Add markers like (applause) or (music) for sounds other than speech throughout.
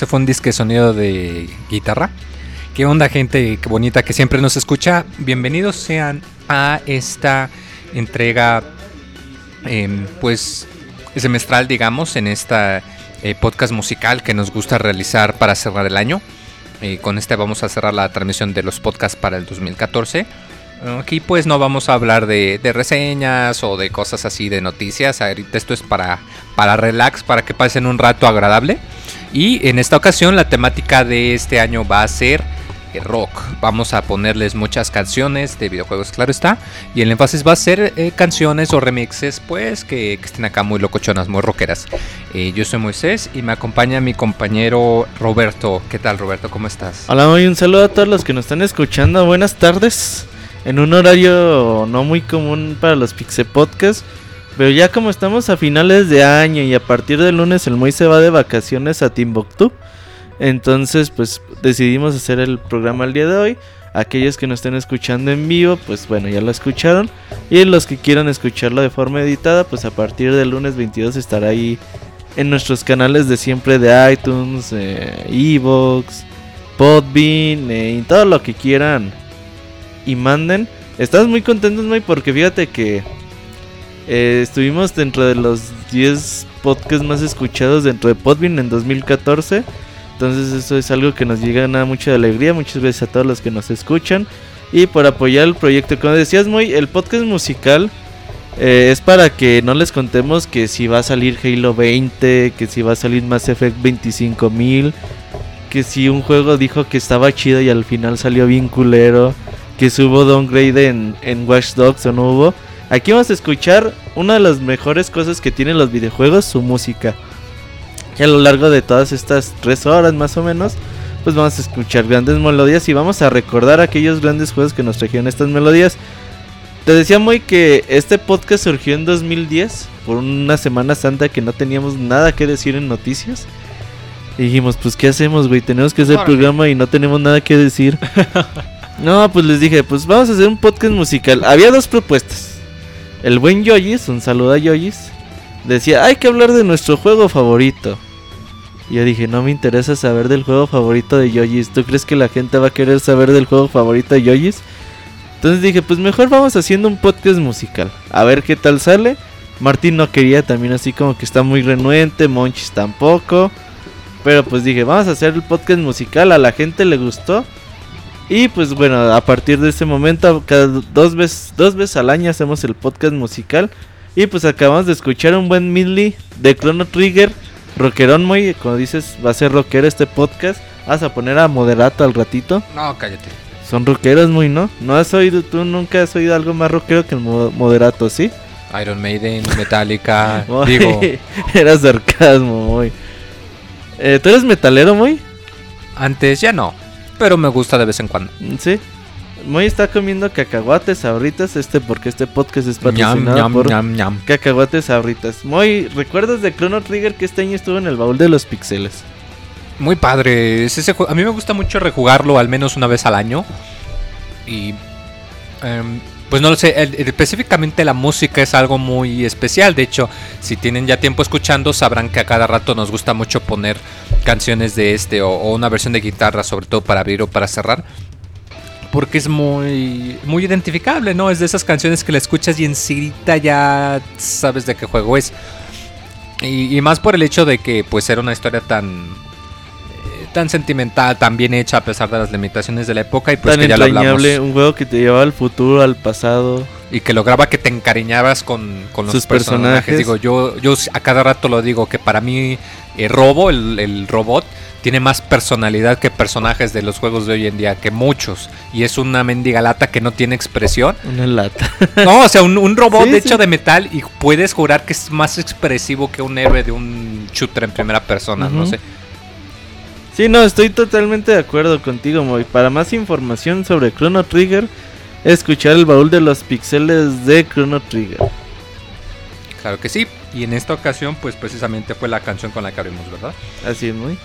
ese fue un disque sonido de guitarra. ¿Qué onda gente qué bonita que siempre nos escucha? Bienvenidos sean a esta entrega em, pues semestral digamos en esta eh, podcast musical que nos gusta realizar para cerrar el año. Eh, con este vamos a cerrar la transmisión de los podcasts para el 2014. Aquí pues no vamos a hablar de, reseñas o de cosas así de noticias. Esto es para, para relax, para que pasen un rato agradable. Y en esta ocasión la temática de este año va a ser eh, rock. Vamos a ponerles muchas canciones de videojuegos, claro está. Y el énfasis va a ser eh, canciones o remixes, pues que, estén acá muy locochonas, muy rockeras. Eh, yo soy Moisés y me acompaña mi compañero Roberto. ¿Qué tal, Roberto? ¿Cómo estás? Hola, un saludo a todos los que nos están escuchando. Buenas tardes en un horario no muy común para los Pixel Podcasts. Pero ya como estamos a finales de año y a partir del lunes el Moy se va de vacaciones a Timbuktu. Entonces pues decidimos hacer el programa el día de hoy. Aquellos que nos estén escuchando en vivo, pues bueno, ya lo escucharon. Y los que quieran escucharlo de forma editada, pues a partir del lunes 22 estará ahí en nuestros canales de siempre de iTunes, eh, Evox, Podbean, eh, todo lo que quieran y manden. Estás muy contentos, May, porque fíjate que eh, estuvimos dentro de los 10 podcasts más escuchados dentro de Podbean en 2014. Entonces eso es algo que nos llega a mucha alegría. Muchas veces a todos los que nos escuchan. Y por apoyar el proyecto. Como decías, muy el podcast musical eh, es para que no les contemos que si va a salir Halo 20, que si va a salir Mass Effect 25000, que si un juego dijo que estaba chido y al final salió bien culero que si hubo downgrade en Watch Dogs o no hubo. Aquí vamos a escuchar una de las mejores cosas que tienen los videojuegos, su música. Y a lo largo de todas estas tres horas más o menos, pues vamos a escuchar grandes melodías y vamos a recordar aquellos grandes juegos que nos trajeron estas melodías. Te decía muy que este podcast surgió en 2010, por una Semana Santa que no teníamos nada que decir en noticias. Y dijimos, pues ¿qué hacemos, güey? Tenemos que hacer el programa y no tenemos nada que decir. (laughs) No, pues les dije, pues vamos a hacer un podcast musical. Había dos propuestas. El buen Yoyis, un saludo a Yoyis, decía, hay que hablar de nuestro juego favorito. Y yo dije, no me interesa saber del juego favorito de Yoyis. ¿Tú crees que la gente va a querer saber del juego favorito de Yoyis? Entonces dije, pues mejor vamos haciendo un podcast musical. A ver qué tal sale. Martín no quería también así como que está muy renuente. Monchis tampoco. Pero pues dije, vamos a hacer el podcast musical. A la gente le gustó. Y pues bueno, a partir de ese momento, cada dos veces, dos veces al año hacemos el podcast musical. Y pues acabamos de escuchar un buen medley de Chrono Trigger. Rockerón muy, como dices, va a ser rockero este podcast. Vas a poner a Moderato al ratito. No, cállate. Son rockeros muy, ¿no? ¿No has oído, tú nunca has oído algo más rockero que el Moderato, sí? Iron Maiden, Metallica, (laughs) digo. (laughs) Era sarcasmo, muy. Eh, ¿Tú eres metalero, muy? Antes ya no pero me gusta de vez en cuando. Sí. Moy está comiendo cacahuates ahorritas, este porque este podcast es patrocinado por cacahuates ahorritas. Moy, ¿recuerdas de Chrono Trigger que este año estuvo en el baúl de los pixeles? Muy padre, ese a mí me gusta mucho rejugarlo al menos una vez al año. Y em, pues no lo sé, específicamente la música es algo muy especial. De hecho, si tienen ya tiempo escuchando, sabrán que a cada rato nos gusta mucho poner canciones de este o, una versión de guitarra, sobre todo para abrir o para cerrar. Porque es muy, muy identificable, ¿no? Es de esas canciones que la escuchas y enseguida ya sabes de qué juego es. Y, y más por el hecho de que pues era una historia tan tan sentimental, tan bien hecha a pesar de las limitaciones de la época y pues tan que ya lo hablamos. un juego que te llevaba al futuro, al pasado y que lograba que te encariñabas con, los personajes. Digo, yo yo a cada rato lo digo que para mí eh, Robo, el, robot tiene más personalidad que personajes de los juegos de hoy en día, que muchos. Y es una mendiga lata que no tiene expresión. Una lata. (laughs) No, o sea, un, robot hecho de metal y puedes jurar que es más expresivo que un héroe de un shooter en primera persona, no sé. Sí, no, estoy totalmente de acuerdo contigo, Moy. Para más información sobre Chrono Trigger, escuchar el baúl de los pixeles de Chrono Trigger. Claro que sí. Y en esta ocasión, pues precisamente fue la canción con la que abrimos, ¿verdad? Así es, muy.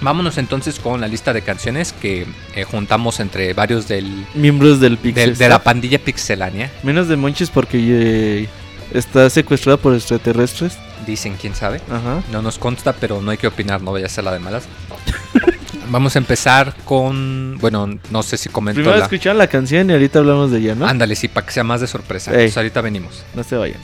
Vámonos entonces con la lista de canciones que eh, juntamos entre varios del miembros del Pixel de la pandilla pixelánea. Menos de Monches porque está secuestrada por extraterrestres. Dicen, quién sabe. Ajá. No nos consta, pero no hay que opinar, no vaya a ser la de malas. (laughs) Vamos a empezar con. Bueno, no sé si comentó Primero la. escucharon la canción y ahorita hablamos de ella, ¿no? Ándale, sí, para que sea más de sorpresa. Ey. Entonces, ahorita venimos. No se vayan.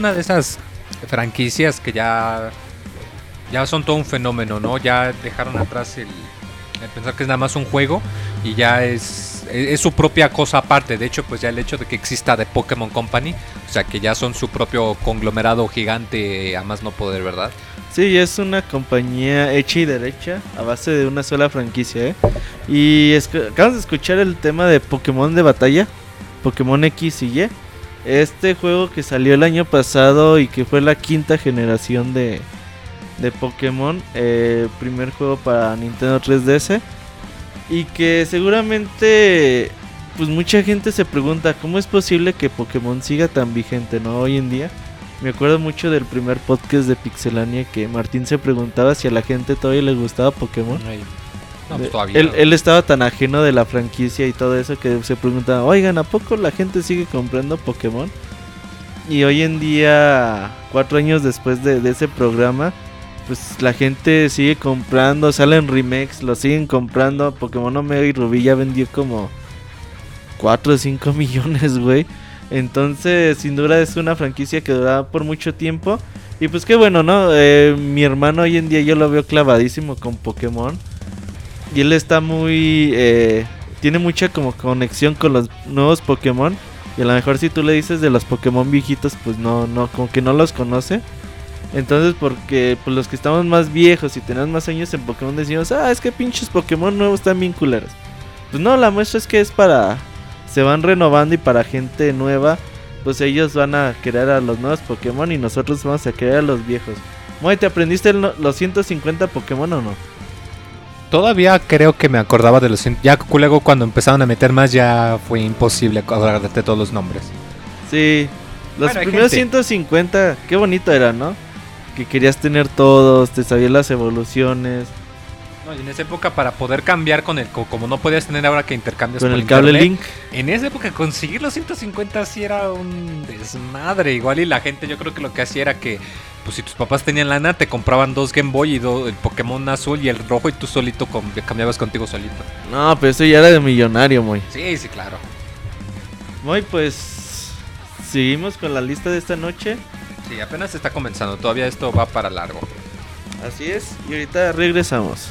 Una de esas franquicias que ya, ya son todo un fenómeno, ¿no? Ya dejaron atrás el, pensar que es nada más un juego y ya es, es, su propia cosa aparte. De hecho, pues ya el hecho de que exista The Pokémon Company, o sea, que ya son su propio conglomerado gigante a más no poder, ¿verdad? Sí, es una compañía hecha y derecha a base de una sola franquicia, ¿eh? Y acabas de escuchar el tema de Pokémon de batalla, Pokémon X y Y. Este juego que salió el año pasado y que fue la quinta generación de, de Pokémon, eh, primer juego para Nintendo 3DS. Y que seguramente, pues mucha gente se pregunta, ¿cómo es posible que Pokémon siga tan vigente, no? Hoy en día. Me acuerdo mucho del primer podcast de Pixelania que Martín se preguntaba si a la gente todavía le gustaba Pokémon. No, pues todavía. él, él estaba tan ajeno de la franquicia y todo eso que se preguntaba, oigan, ¿a poco la gente sigue comprando Pokémon? Y hoy en día, cuatro años después de, de ese programa, pues la gente sigue comprando, salen remakes, lo siguen comprando. Pokémon Omega y Rubí ya vendió como 4 o 5 (laughs) millones, güey. Entonces, sin duda es una franquicia que durará por mucho tiempo. Y pues qué bueno, ¿no? Eh, mi hermano hoy en día yo lo veo clavadísimo con Pokémon. Y él está muy... eh, tiene mucha como conexión con los nuevos Pokémon. Y a lo mejor si tú le dices de los Pokémon viejitos, pues no, no, como que no los conoce. Entonces, porque pues, los que estamos más viejos y tenemos más años en Pokémon decimos, ah, es que pinches Pokémon nuevos están bien culeros. Pues no, la muestra es que es para... Se van renovando y para gente nueva, pues ellos van a querer a los nuevos Pokémon y nosotros vamos a querer a los viejos. Moy, ¿te aprendiste los 150 Pokémon o no? Todavía creo que me acordaba de los... Ya luego cuando empezaron a meter más ya fue imposible acordarte todos los nombres. Sí. Los Bueno, primeros gente. 150, qué bonito era, ¿no? Que querías tener todos, te sabías las evoluciones. No, y en esa época para poder cambiar con el... co- Como no podías tener ahora que intercambias Con el cable internet, Link. En esa época conseguir los 150 sí era un desmadre. Igual y la gente yo creo que lo que hacía era que, pues si tus papás tenían lana, te compraban dos Game Boy y do- el Pokémon azul y el rojo y tú solito cambiabas contigo solito. No, pero eso ya era de millonario, Moy. Sí, sí, claro. Moy, pues. Seguimos con la lista de esta noche. Sí, apenas está comenzando. Todavía esto va para largo. Así es. Y ahorita regresamos.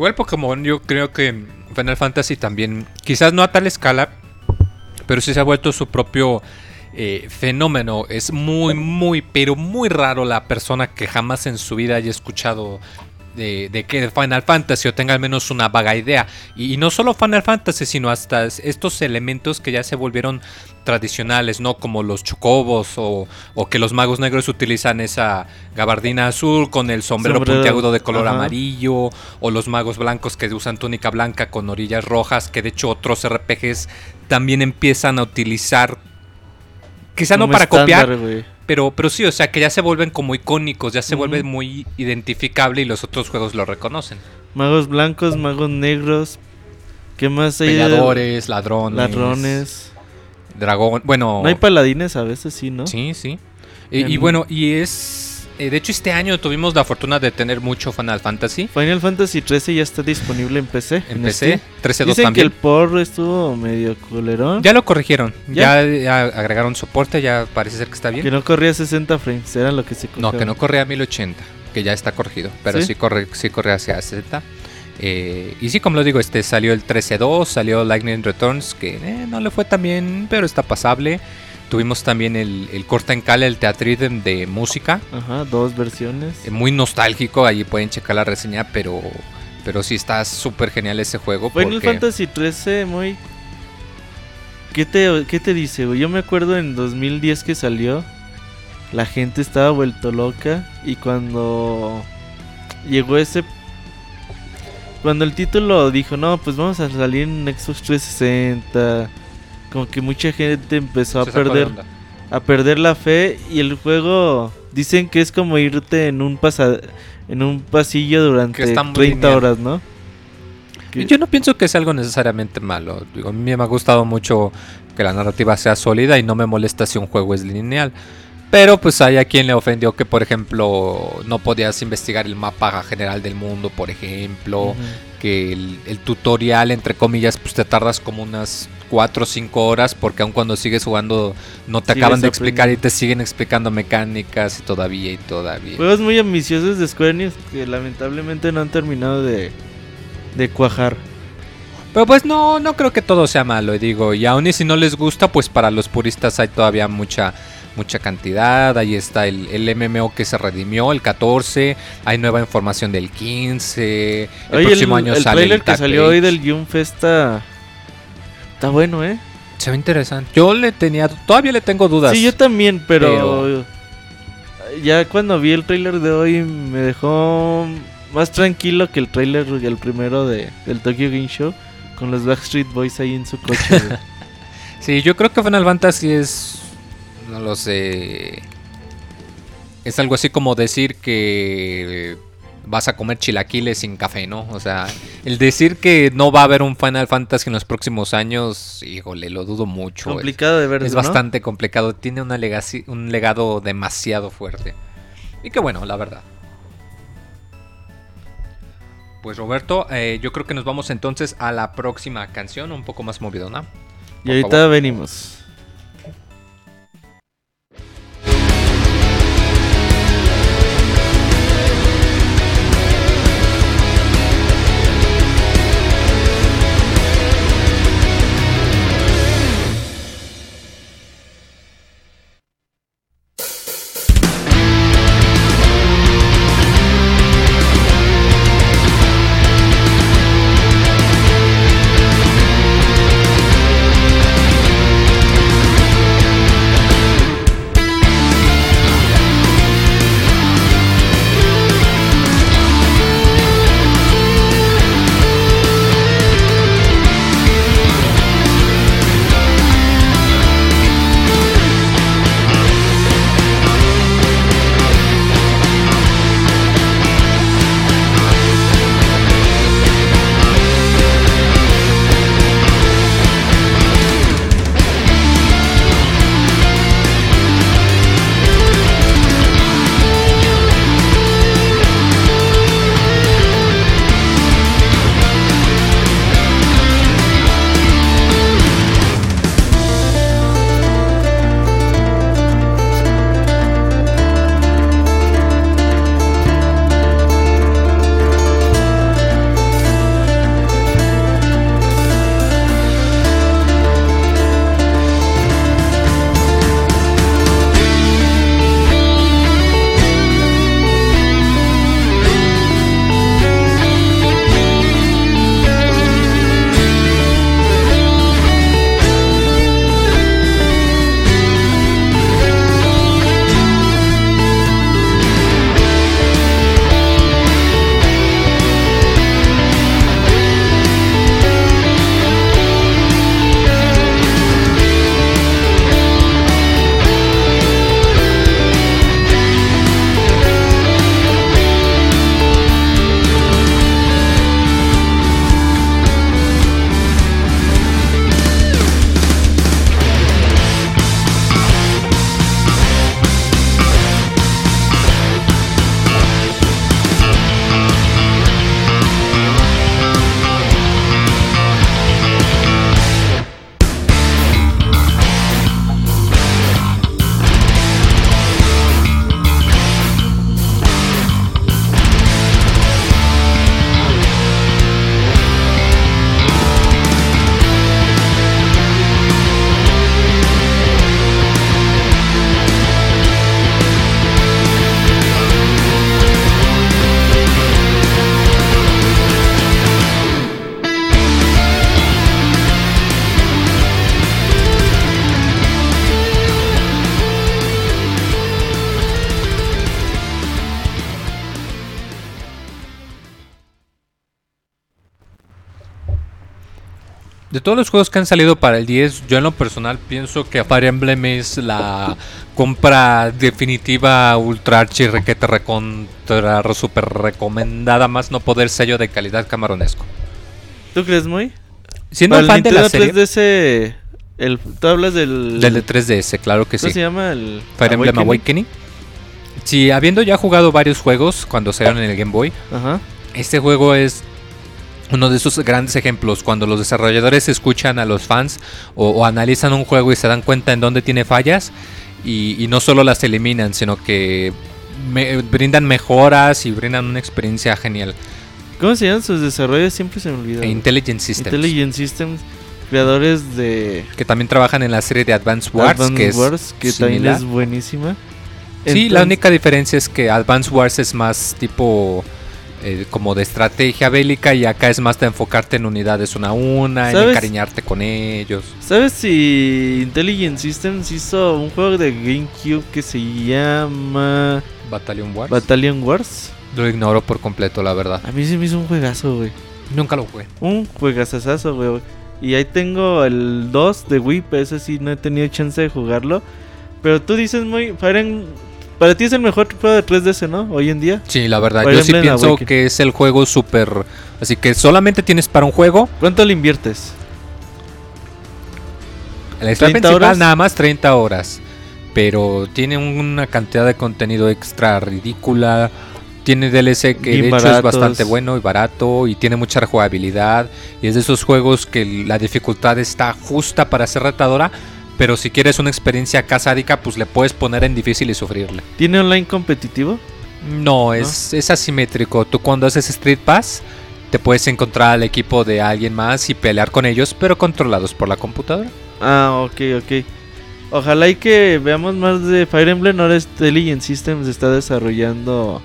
Buen Pokémon yo creo que Final Fantasy también, quizás no a tal escala, pero sí se ha vuelto su propio eh, fenómeno. Es muy, muy, pero muy raro la persona que jamás en su vida haya escuchado de, de que Final Fantasy o tenga al menos una vaga idea. Y, y no solo Final Fantasy, sino hasta estos elementos que ya se volvieron tradicionales, ¿no? Como los chocobos o, o que los magos negros utilizan esa gabardina azul con el sombrero, Sombrero, puntiagudo de color ajá. amarillo o los magos blancos que usan túnica blanca con orillas rojas, que de hecho otros RPGs también empiezan a utilizar quizá no para estándar, copiar, güey. pero, pero sí, o sea, que ya se vuelven como icónicos, ya se vuelven muy identificable y los otros juegos lo reconocen. Magos blancos, magos negros. ¿Qué más hay? Peleadores, ladrones, Ladrones. dragón, bueno, No hay paladines a veces, sí, ¿no? sí, sí. Y, y En- bueno, y es de hecho este año tuvimos la fortuna de tener mucho Final Fantasy Final Fantasy 13 ya está disponible en PC. en PC, Steam. 13.2 Dicen que también. el por estuvo medio culerón. Ya lo corrigieron, ¿Ya? ¿Ya? ya agregaron soporte, ya parece ser que está bien. Que no corría 60 frames, era lo que se No, cogió. que no corre a 1080, que ya está corregido, pero ¿Sí? sí, corre, sí corre hacia Z. Eh, y sí, como lo digo, este salió el 13.2, salió Lightning Returns, que eh, no le fue tan bien, pero está pasable. Tuvimos también el, el corta en cala, el Teatridem de música. Ajá, dos versiones. Eh, muy nostálgico, ahí pueden checar la reseña, pero, pero sí está súper genial ese juego. Final porque- Fantasy 13, muy... ¿Qué te, ¿Qué te dice, güey? Yo me acuerdo en 2010 que salió, la gente estaba vuelto loca y cuando llegó ese... Cuando el título dijo, no, pues vamos a salir en Xbox 360, como que mucha gente empezó a se perder a perder la fe y el juego dicen que es como irte en un pasa en un pasillo durante Que está muy 30 lineal. horas, ¿no? Que- Yo no pienso que sea algo necesariamente malo. Digo, a mí me ha gustado mucho que la narrativa sea sólida y no me molesta si un juego es lineal. Pero pues hay a quien le ofendió que, por ejemplo, no podías investigar el mapa general del mundo, por ejemplo. Que el, el tutorial, entre comillas, pues te tardas como unas 4 o 5 horas porque aun cuando sigues jugando no te acaban de explicar y te siguen explicando mecánicas y todavía y todavía. Juegos muy ambiciosos de Square Enix que lamentablemente no han terminado de de cuajar. Pero pues no, no creo que todo sea malo, y digo, y aún y si no les gusta, pues para los puristas hay todavía mucha mucha cantidad, ahí está el, el MMO que se redimió, el 14, hay nueva información del 15, el Oye, próximo año el sale trailer el que salió hoy del Jump Fest está bueno, ¿eh? Se ve interesante. Yo le tenía, todavía le tengo dudas. Sí, yo también, pero, Pero- ya cuando vi el trailer de hoy me dejó más tranquilo que el trailer el primero de del Tokyo Game Show con los Backstreet Boys ahí en su coche. (laughs) Sí, yo creo que Final Fantasy es. No lo sé. Es algo así como decir que vas a comer chilaquiles sin café, ¿no? O sea, el decir que no va a haber un Final Fantasy en los próximos años, híjole, lo dudo mucho. Es, Complicado de ver, es ¿no? bastante complicado. Tiene una legacy- un legado demasiado fuerte. Y que bueno, la verdad. Pues Roberto, eh, yo creo que nos vamos entonces a la próxima canción, un poco más movidona. Y por ahorita favor. venimos. De todos los juegos que han salido para el 10, yo en lo personal pienso que Fire Emblem es la compra definitiva ultra archi requete recontra super recomendada más no poder sello de calidad camaronesco. ¿Tú crees muy? Siendo Para el fan de la Nintendo serie 3DS, el, tú hablas del... del de 3DS, claro que ¿Cómo sí. se llama? El Fire Emblem Awakening. Sí, habiendo ya jugado varios juegos cuando salieron en el Game Boy, Ajá. este juego es uno de esos grandes ejemplos cuando los desarrolladores escuchan a los fans o, o analizan un juego y se dan cuenta en dónde tiene fallas y, y no solo las eliminan, sino que me- brindan mejoras y brindan una experiencia genial. ¿Cómo se llaman sus desarrollos? Siempre se me olvida. Intelligent Systems, Intelligent Systems, creadores de que también trabajan en la serie de Advance Wars, que es Wars, que también es buenísima. Sí, la única diferencia es que Advance Wars es más tipo eh, como de estrategia bélica y acá es más de enfocarte en unidades una a una, en ¿Sabes? encariñarte con ellos. ¿Sabes si Intelligent Systems hizo un juego de GameCube que se llama Battalion Wars. Battalion Wars? Lo ignoro por completo, la verdad. A mí se me hizo un juegazo, güey. Nunca lo jugué. Un juegazazazo, güey. Y ahí tengo el 2 de Wii, pero ese sí no he tenido chance de jugarlo. Pero tú dices muy... Fire Em- Para ti es el mejor juego de 3DS, ¿no? Hoy en día. Sí, la verdad. Fire Yo sí pienso que es el juego súper... Así que solamente tienes para un juego. ¿Cuánto le inviertes? La historia 30 principal horas. nada más 30 horas. Pero tiene una cantidad de contenido extra ridícula. Tiene DLC que de hecho es bastante bueno y barato. Y tiene mucha rejugabilidad. Y es de esos juegos que la dificultad está justa para ser retadora. Pero si quieres una experiencia casádica, pues le puedes poner en difícil y sufrirle. ¿Tiene online competitivo? No, es, es asimétrico. Tú cuando haces Street Pass, te puedes encontrar al equipo de alguien más y pelear con ellos, pero controlados por la computadora. Ah, ok, ok. Ojalá y que veamos más de Fire Emblem. Ahora Intelligent Systems está desarrollando.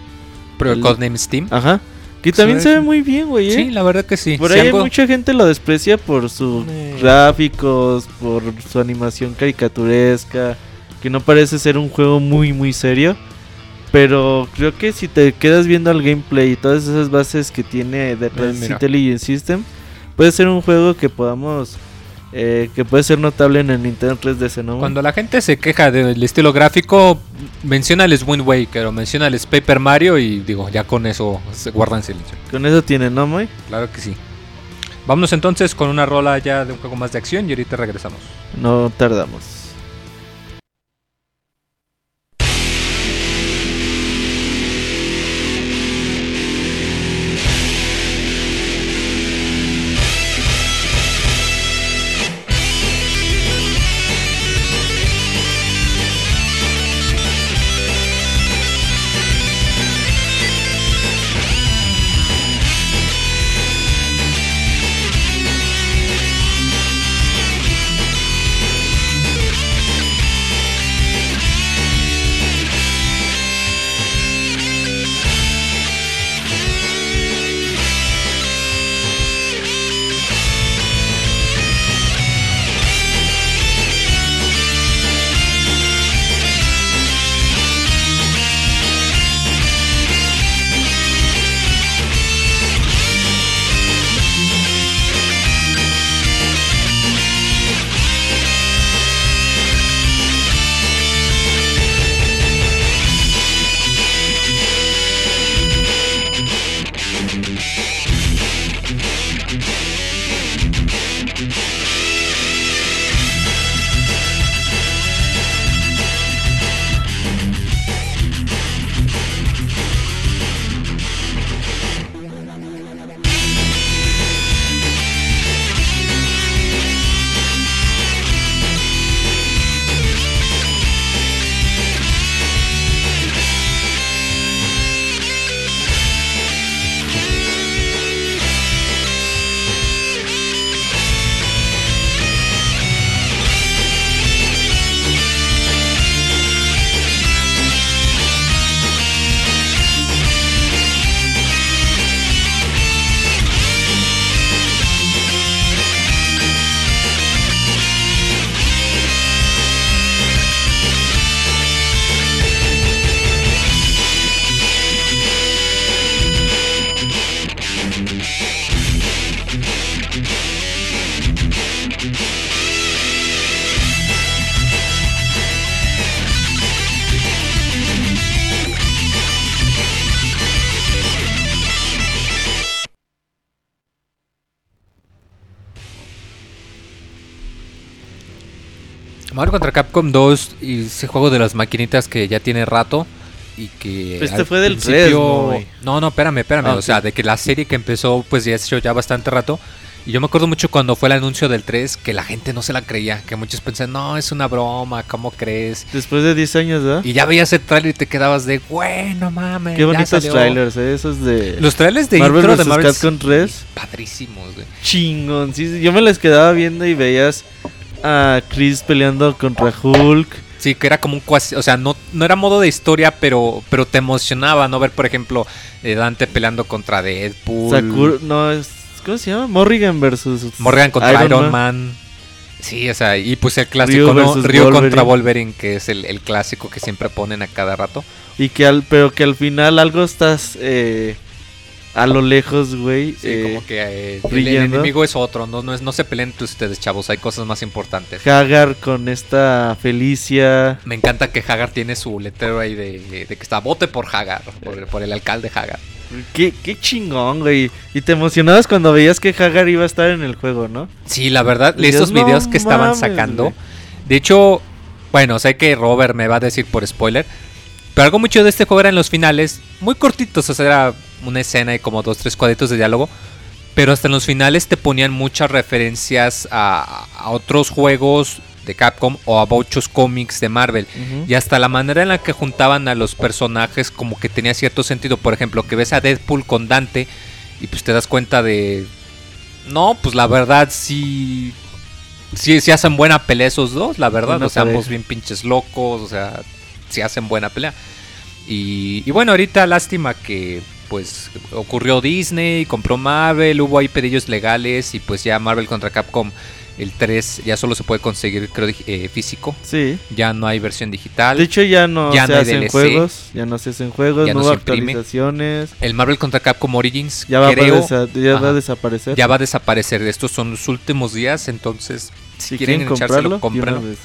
Pero El- Codename Steam. Ajá. Que también se ve muy bien, güey. ¿eh? Sí, la verdad que sí. Por Si ahí algo- mucha gente lo desprecia por sus Eh. gráficos, por su animación caricaturesca, que no parece ser un juego muy muy serio. Pero creo que si te quedas viendo el gameplay y todas esas bases que tiene detrás mira. Intelligent System, puede ser un juego que podamos, eh, que puede ser notable en el Nintendo 3DS, ¿no? Cuando la gente se queja del estilo gráfico, mencionales Wind Waker o mencionales Paper Mario y digo, ya con eso se guardan silencio. Con eso tiene, ¿no, Moy? Claro que sí. Vámonos entonces con una rola ya de un juego más de acción y ahorita regresamos. No tardamos. Contra Capcom 2 y ese juego de las maquinitas que ya tiene rato y que Este al fue del principio- 3, ¿no, no, no, espérame, espérame, Ah, o sea, ok. de que la serie que empezó pues ya se ya bastante rato y yo me acuerdo mucho cuando fue el anuncio del 3 que la gente no se la creía, que muchos pensaban, "No, es una broma, ¿cómo crees?" Después de 10 años, ¿verdad? Y ya veías el trailer y te quedabas de, "Bueno, mames." Qué bonitos salió". trailers, ¿eh? Esos de Los trailers de Marvel intro de. Marvel Capcom 3. padrísimos, güey. Chingón. Sí, sí, yo me les quedaba viendo y veías a Chris peleando contra Hulk. Sí, que era como un cuasi, o sea, no, no era modo de historia, pero, pero te emocionaba, ¿no? Ver, por ejemplo, eh, Dante peleando contra Deadpool. Sakura, no, es, ¿cómo se llama? Morrigan versus Morgan contra Iron, Man. Sí, o sea, y pues el clásico, Ryu ¿no? Ryu contra Wolverine. Wolverine, que es el, el clásico que siempre ponen a cada rato. Y que al, pero que al final algo estás eh, a lo lejos, güey. Sí, eh, como que eh, el- enemigo es otro, no, no, es, no se peleen entre ustedes, chavos, hay cosas más importantes. Hagar con esta Felicia. Me encanta que Hagar tiene su letrero ahí de, de que está vote por Hagar, por, por el alcalde Hagar. Qué, qué chingón, güey. Y te emocionabas cuando veías que Hagar iba a estar en el juego, ¿no? Sí, la verdad, Dices, estos "No videos que estaban mames, sacando. güey". De hecho, bueno, sé que Robert me va a decir por spoiler. Pero algo mucho de este juego eran los finales, muy cortitos, o sea, era una escena y como dos, tres cuadritos de diálogo. Pero hasta en los finales te ponían muchas referencias a, a otros juegos de Capcom o a muchos cómics de Marvel. Y hasta la manera en la que juntaban a los personajes como que tenía cierto sentido. Por ejemplo, que ves a Deadpool con Dante y pues te das cuenta de... No, pues la verdad sí... Sí, sí hacen buena pelea esos dos, la verdad. Buena o sea, ambos pareja. bien pinches locos, o sea, sí hacen buena pelea. Y, y bueno, ahorita lástima que pues ocurrió Disney, compró Marvel, hubo ahí pedillos legales y pues ya Marvel contra Capcom el 3 ya solo se puede conseguir creo eh, físico, Sí. ya no hay versión digital. De hecho ya no Ya se no hacen DLC. juegos, ya no se hacen juegos, Ya no no actualizaciones, El Marvel contra Capcom Origins ya va, creo a, ya va a desaparecer. ya va a desaparecer. Estos son los últimos días, entonces si quieren quieren echárselo, comprarlo, cómprenlo.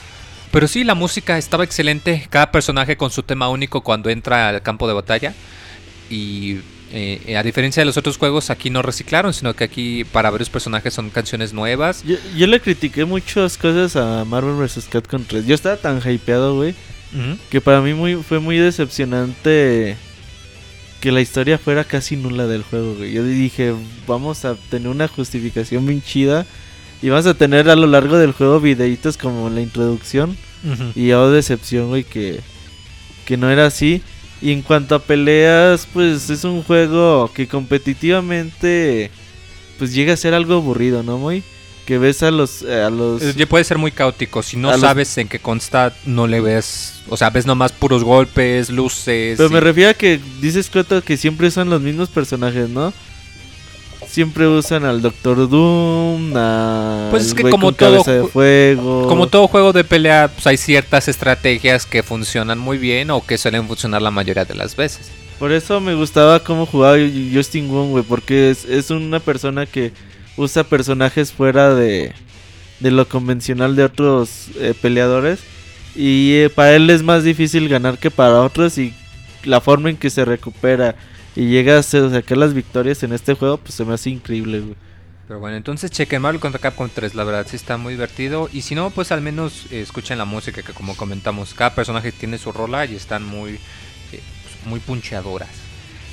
Pero sí, la música estaba excelente. Cada personaje con su tema único cuando entra al campo de batalla. Y eh, a diferencia de los otros juegos, aquí no reciclaron, sino que aquí para varios personajes son canciones nuevas. Yo, yo le critiqué muchas cosas a Marvel vs. Capcom 3. Yo estaba tan hypeado, güey, que para mí muy, fue muy decepcionante que la historia fuera casi nula del juego, güey. Yo dije, vamos a tener una justificación bien chida y vamos a tener a lo largo del juego videitos como la introducción. Y yo decepción, güey, que, que no era así. Y en cuanto a peleas, pues es un juego que competitivamente pues llega a ser algo aburrido, ¿no, muy? Que ves a los a los Eh, Puede ser muy caótico. Si no los- sabes en qué consta, no le ves. O sea, ves nomás puros golpes, luces. Pero y- me refiero a que dices Coto que siempre son los mismos personajes, ¿no? Siempre usan al Doctor Doom, a Pues es que como todo de fuego. Como todo juego de pelea, pues hay ciertas estrategias que funcionan muy bien o que suelen funcionar la mayoría de las veces. Por eso me gustaba cómo jugaba Justin Wong, güey, porque es, es una persona que usa personajes fuera de, de lo convencional de otros eh, peleadores. Y eh, para él es más difícil ganar que para otros y la forma en que se recupera y llega a sacar las victorias en este juego, pues se me hace increíble, güey. Pero bueno, entonces chequen Marvel contra Capcom 3, la verdad sí está muy divertido. Y si no, pues al menos eh, escuchen la música que como comentamos, cada personaje tiene su rola y están muy, eh, pues, muy puncheadoras.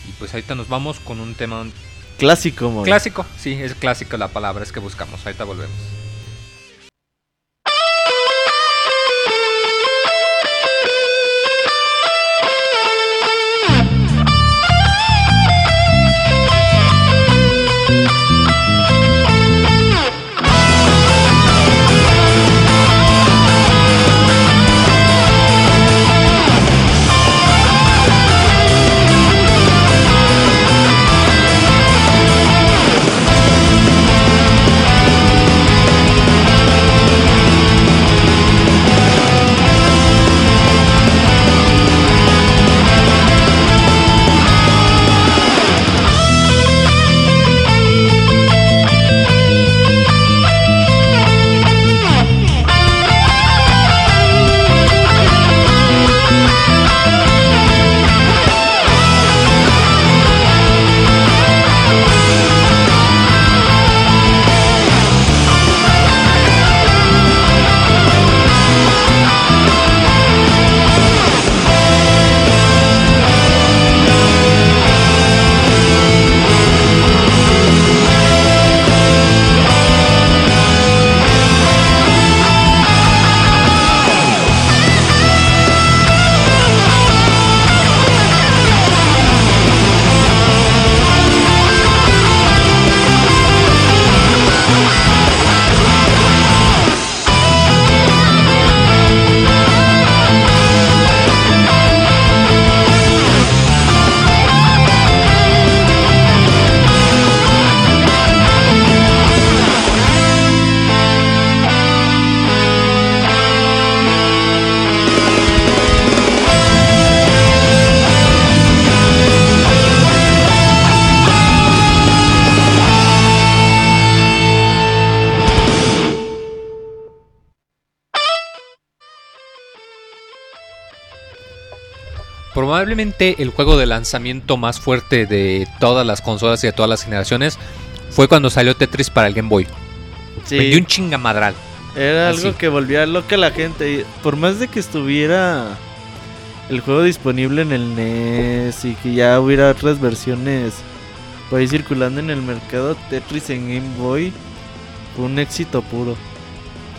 Y pues ahorita nos vamos con un tema Clásico, clásico, sí, es clásico la palabra, es que buscamos, ahorita volvemos. Probablemente el juego de lanzamiento más fuerte de todas las consolas y de todas las generaciones fue cuando salió Tetris para el Game Boy. Sí. Vendió un chingamadral. Era Así. algo que volvía loca a la gente. Por más de que estuviera el juego disponible en el NES y que ya hubiera otras versiones por ahí circulando en el mercado, Tetris en Game Boy fue un éxito puro.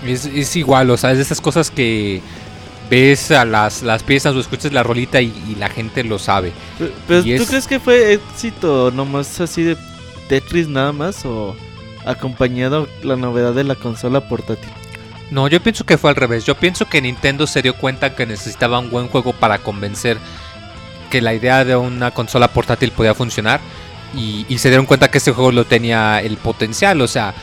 Es, es igual, o sea, es de esas cosas que ves a las, las piezas o escuchas la rolita y, y la gente lo sabe. Pe- Pero, Y ¿tú es- crees que fue éxito nomás así de Tetris nada más o acompañado la novedad de la consola portátil? No, yo pienso que fue al revés. Yo pienso que Nintendo se dio cuenta que necesitaba un buen juego para convencer que la idea de una consola portátil podía funcionar. Y, y se dieron cuenta que este juego lo tenía el potencial. O sea,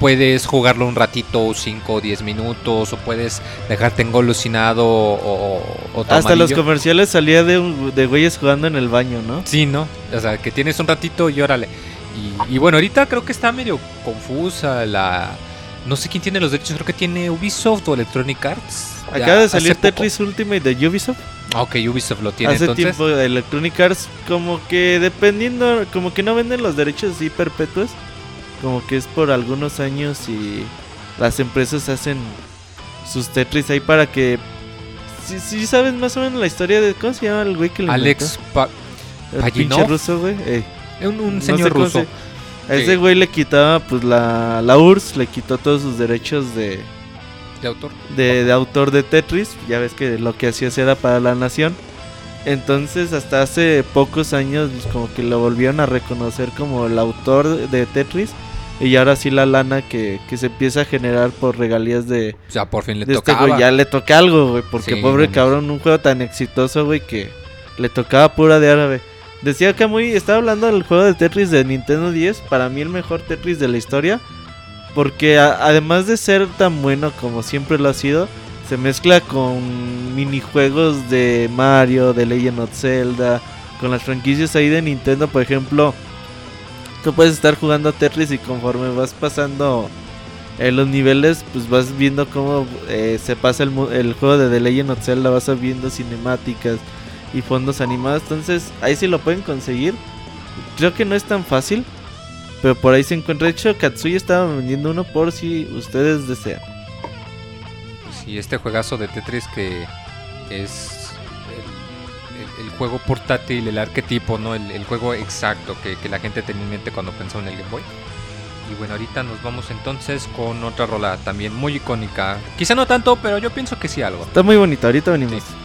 puedes jugarlo un ratito, 5 o 10 minutos, o puedes dejarte engolosinado o, o Hasta los comerciales salía de, un- de güeyes jugando en el baño, ¿no? Sí, ¿no? O sea, que tienes un ratito y órale. Y, y bueno, ahorita creo que está medio confusa la... No sé quién tiene los derechos, creo que tiene Ubisoft o Electronic Arts. Acaba de salir poco. Tetris Ultimate de Ubisoft. Ah, ok, Ubisoft lo tiene Hace entonces. tiempo Electronic Arts como que dependiendo, como que no venden los derechos así perpetuos, como que es por algunos años y las empresas hacen sus Tetris ahí para que si si sabes más o menos la historia de cómo se llama el güey que lo Alex Pa- el Paginov. pinche ruso, güey. Ey, un, un no sé señor cómo ruso. se- a ese güey le quitaba pues la la URSS le quitó todos sus derechos de de autor. de, de autor de Tetris. Ya ves que lo que hacías era para la nación. Entonces hasta hace pocos años pues, como que lo volvieron a reconocer como el autor de Tetris. Y ahora sí la lana que, que se empieza a generar por regalías de, O sea, por fin le de este. Ya le toca algo, güey. Porque Sí, pobre no cabrón, un juego tan exitoso, güey, que le tocaba pura de árabe. Decía que muy... Estaba hablando del juego de Tetris de Nintendo 10. Para mí el mejor Tetris de la historia. Porque a- además de ser tan bueno como siempre lo ha sido, se mezcla con minijuegos de Mario, de Legend of Zelda, con las franquicias ahí de Nintendo, por ejemplo. Tú puedes estar jugando a Tetris y conforme vas pasando eh, los niveles, pues vas viendo cómo eh, se pasa el, el juego de The Legend of Zelda, vas viendo cinemáticas y fondos animados. Entonces ahí sí lo pueden conseguir. Creo que no es tan fácil. Pero por ahí se encuentra. De hecho, Katsuya estaba vendiendo uno por si ustedes desean. Sí, este juegazo de Tetris que es juego portátil, el arquetipo, ¿no? El, el juego exacto que, que la gente tenía en mente cuando pensó en el Game Boy. Y bueno, ahorita nos vamos entonces con otra rola también muy icónica. Quizá no tanto, pero yo pienso que sí algo. Está muy bonito, ahorita venimos. Fíjate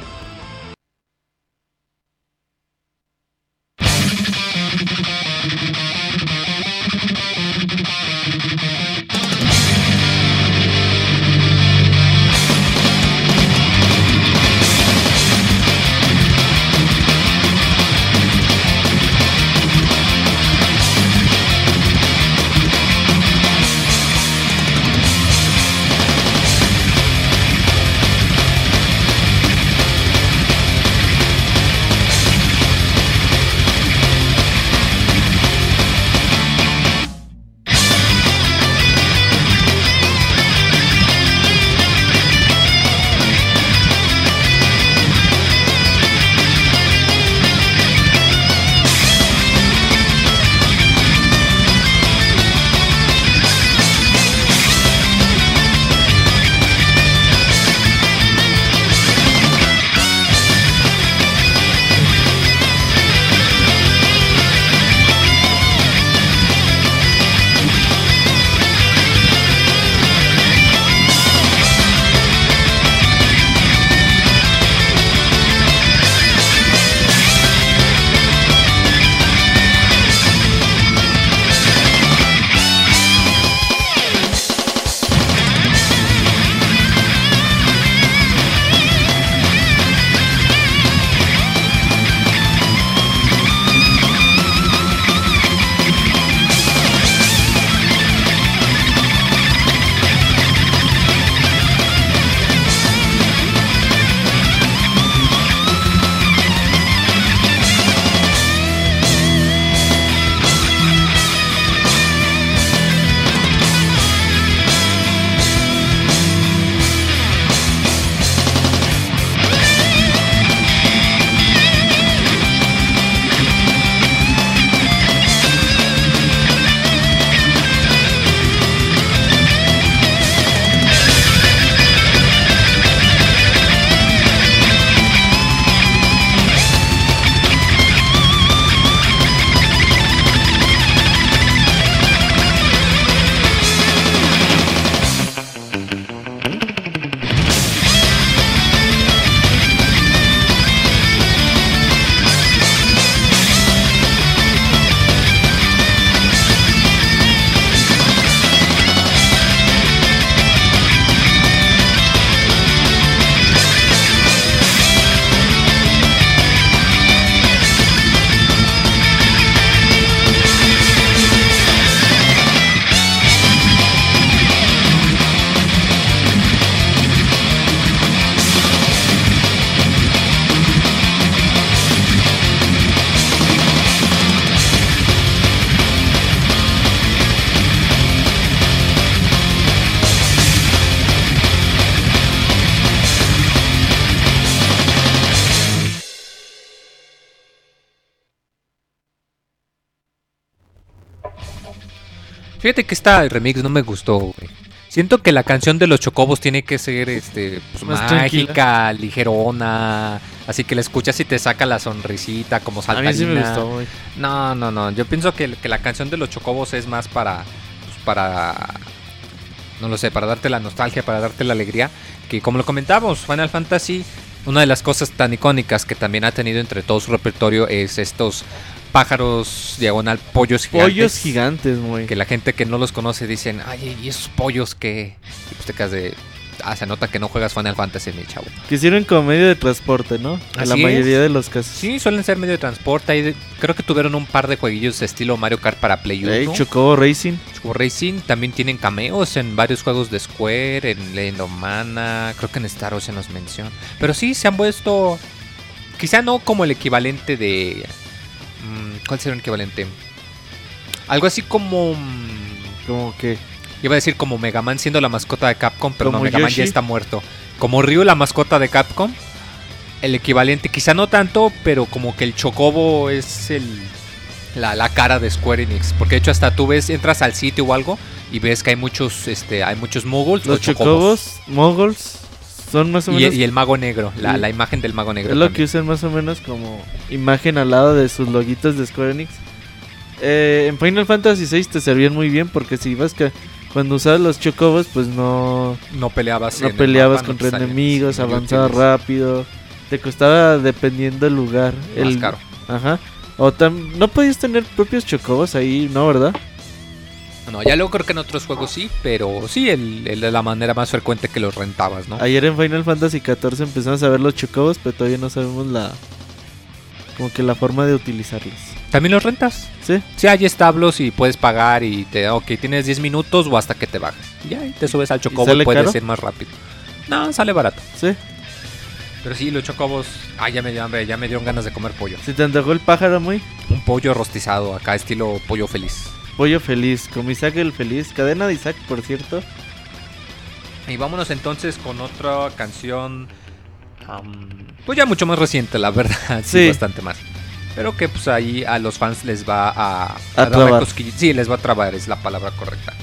esta remix no me gustó, güey. Siento que la canción de los chocobos tiene que ser este pues, Más mágica, ligerona, así que la escuchas y te saca la sonrisita como A saltarina. mí sí me gustó, güey. No, no, no. Yo pienso que, que la canción de los chocobos es más para. pues, para. No lo sé, para darte la nostalgia, para darte la alegría. Que como lo comentábamos, Final Fantasy, una de las cosas tan icónicas que también ha tenido entre todo su repertorio es estos pájaros diagonal pollos gigantes. Pollos gigantes, güey. Que la gente que no los conoce dicen, ay, ¿y esos pollos que Y pues te quedas de. Ah, se nota que no juegas Final Fantasy, mi chavo. Que sirven como medio de transporte, ¿no? En la mayoría es. de los casos. Sí, suelen ser medio de transporte. Creo que tuvieron un par de jueguillos de estilo Mario Kart para Play 1. Ey, Chocobo Racing. Chocobo Racing también tienen cameos en varios juegos de Square, en Legend of Mana, creo que en Star Ocean nos menciona. Pero sí, se han puesto, quizá no como el equivalente de... ¿Cuál sería el equivalente? Algo así como... mm, Como que. Iba a decir como Mega Man siendo la mascota de Capcom, pero no, Mega Man ya está muerto. Como Ryu, la mascota de Capcom, el equivalente, quizá no tanto, pero como que el Chocobo es el la, la cara de Square Enix. Porque de hecho hasta tú ves, entras al sitio o algo y ves que hay muchos, este, hay muchos moguls Los o chocobos, moguls, son más o Y, menos. y el mago negro, la, la imagen del mago negro. es lo que usan más o menos como imagen al lado de sus loguitos de Square Enix. Eh, en Final Fantasy VI te servían muy bien porque si ibas que cuando usabas los chocobos, pues no, no peleabas, no peleabas mapa, contra enemigos, avanzabas rápido. Te costaba dependiendo el lugar. más el, caro. Ajá. O tam- no podías tener propios chocobos ahí, ¿no, verdad? No, ya luego creo que en otros juegos sí, pero sí, el, la manera más frecuente que los rentabas, ¿no? Ayer en Final Fantasy XIV empezamos a ver los chocobos, pero todavía no sabemos la. Como que la forma de utilizarlos. ¿También los rentas? ¿Sí? Sí, hay establos y puedes pagar y te ok, tienes 10 minutos o hasta que te bajes. Y Ya, y te subes al chocobo y, puedes caro? ir más rápido. No, sale barato. ¿Sí? Pero sí, los chocobos. Ah, ya me dio hambre, ya me dieron ganas de comer pollo. ¿Se te antojó el pájaro muy? Un pollo rostizado, acá estilo pollo feliz. Pollo feliz, como Isaac el feliz. Cadena de Isaac, por cierto. Y vámonos entonces con otra canción. am, pues ya mucho más reciente, la verdad. (laughs) Sí, Sí. bastante más. Pero que pues ahí a los fans les va a, A dar cosquilli- Sí, les va a trabar, es la palabra correcta.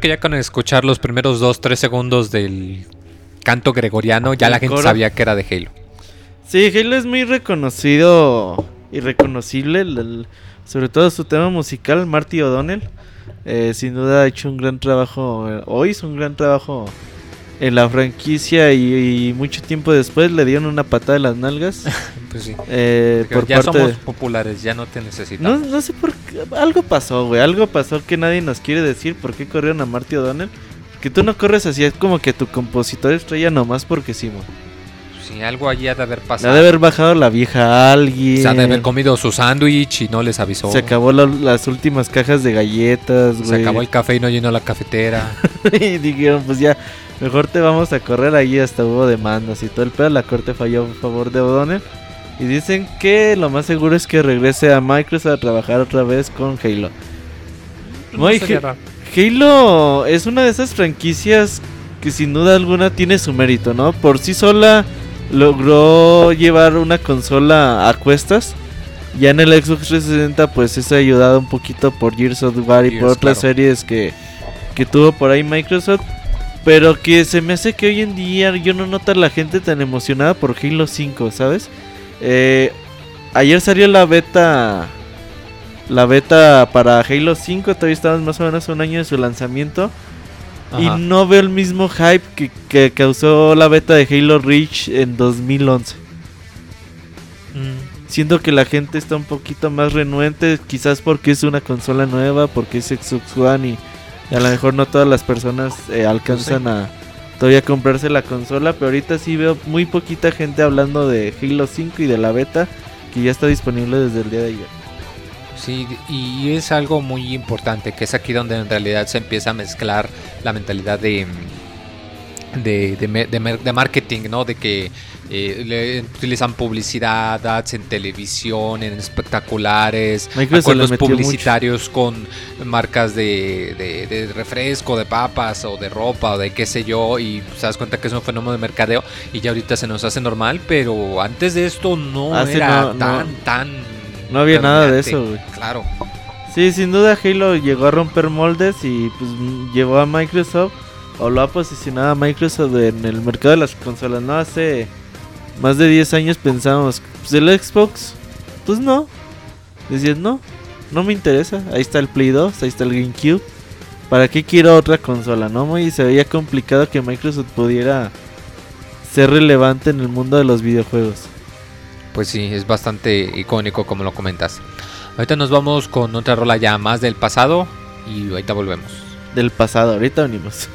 Creo que ya con escuchar los primeros 2-3 segundos del canto gregoriano, ya ¿El la gente coro? sabía que era de Halo. Sí, Halo es muy reconocido y reconocible, el- el- sobre todo su tema musical, Marty O'Donnell. eh, sin duda ha hecho un gran trabajo, eh, o hizo un gran trabajo en la franquicia y, y mucho tiempo después le dieron una patada de las nalgas (laughs) Pues sí. eh, Porque por ya parte somos de- populares, ya no te No, necesitamos. no sé por qué. Algo pasó, güey. Algo pasó que nadie nos quiere decir por qué corrieron a Marty O'Donnell. Que tú no corres así, es como que tu compositor estrella nomás porque sí, mo. Sí, algo allí ha de haber pasado. ha de haber bajado la vieja a alguien. Se ha de haber comido su sándwich y no les avisó. Se acabó la- las últimas cajas de galletas, güey. Se acabó el café y no llenó la cafetera. (laughs) y dijeron, pues ya, mejor te vamos a correr. Ahí hasta hubo demandas y todo el pedo. La corte falló a favor de O'Donnell. Y dicen que lo más seguro es que regrese a Microsoft a trabajar otra vez con Halo. Muy No. Halo es una de esas franquicias que sin duda alguna tiene su mérito, ¿no? Por sí sola logró llevar una consola a cuestas. Ya en el Xbox 360 pues es ayudado un poquito por Gears of War y por otras claro. series que, que tuvo por ahí Microsoft. Pero que se me hace que hoy en día yo no noto a la gente tan emocionada por Halo 5, ¿sabes? Eh, ayer salió la beta la beta para Halo 5, todavía estamos más o menos un año de su lanzamiento. Ajá. Y no veo el mismo hype que, que causó la beta de Halo Reach en 2011. Mm, Siento que la gente está un poquito más renuente, quizás porque es una consola nueva, porque es Xbox One y, y a lo mejor no todas las personas eh, alcanzan a todavía comprarse la consola, pero ahorita sí veo muy poquita gente hablando de Halo 5 y de la beta que ya está disponible desde el día de ayer. Sí, y es algo muy importante, que es aquí donde en realidad se empieza a mezclar la mentalidad de, de, de, de de marketing, ¿no? De que eh, le utilizan publicidad, ads en televisión, en espectaculares, acuerdos publicitarios con marcas de, refresco, de papas o de ropa o de qué sé yo, y te das cuenta que es un fenómeno de mercadeo y ya ahorita se nos hace normal, pero antes de esto no Hace era no- tan, tan... no había nada de eso, güey. Claro. Sí, sin duda Halo llegó a romper moldes y pues llevó a Microsoft o lo ha posicionado a Microsoft en el mercado de las consolas. No hace más de 10 años pensábamos, pues el Xbox, pues no. Decías, no, no me interesa. Ahí está el Play 2, ahí está el GameCube. ¿Para qué quiero otra consola? No, y se veía complicado que Microsoft pudiera ser relevante en el mundo de los videojuegos. Pues sí, es bastante icónico como lo comentas. Ahorita nos vamos con otra rola ya más del pasado y ahorita volvemos. Del pasado, ahorita venimos.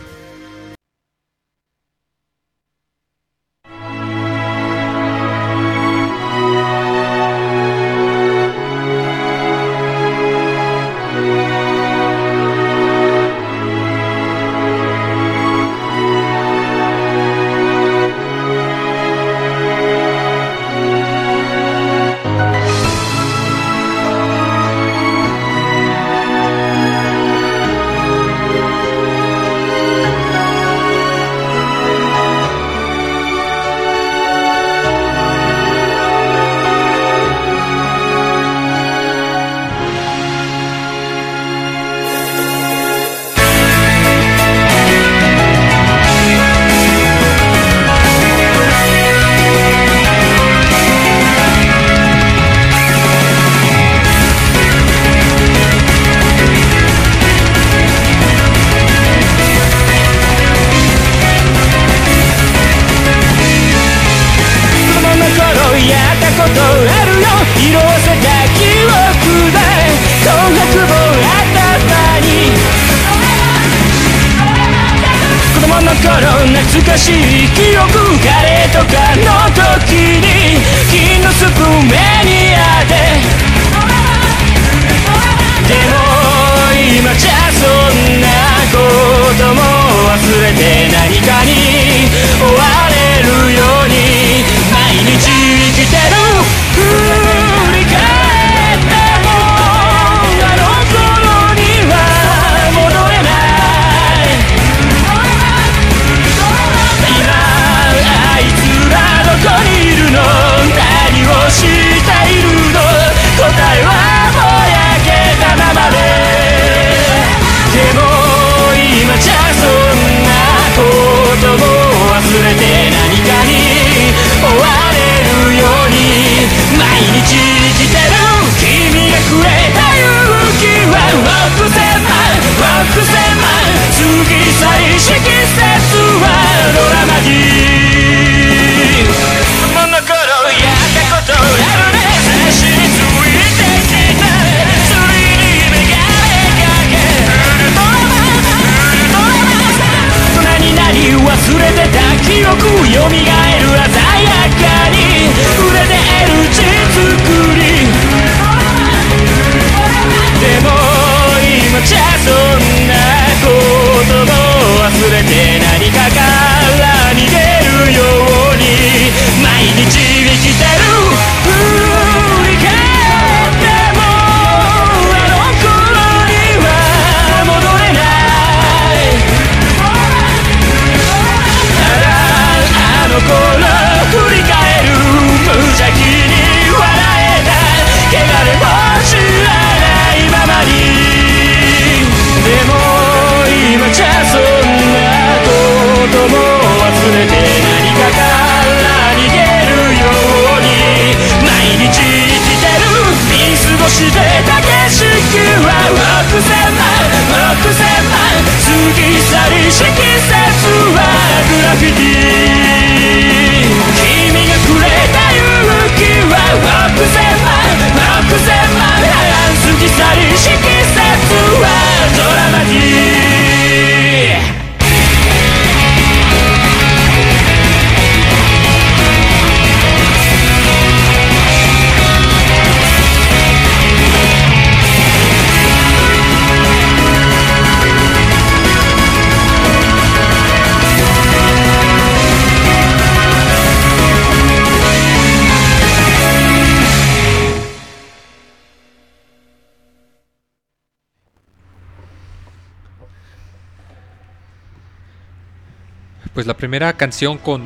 Pues la primera canción con,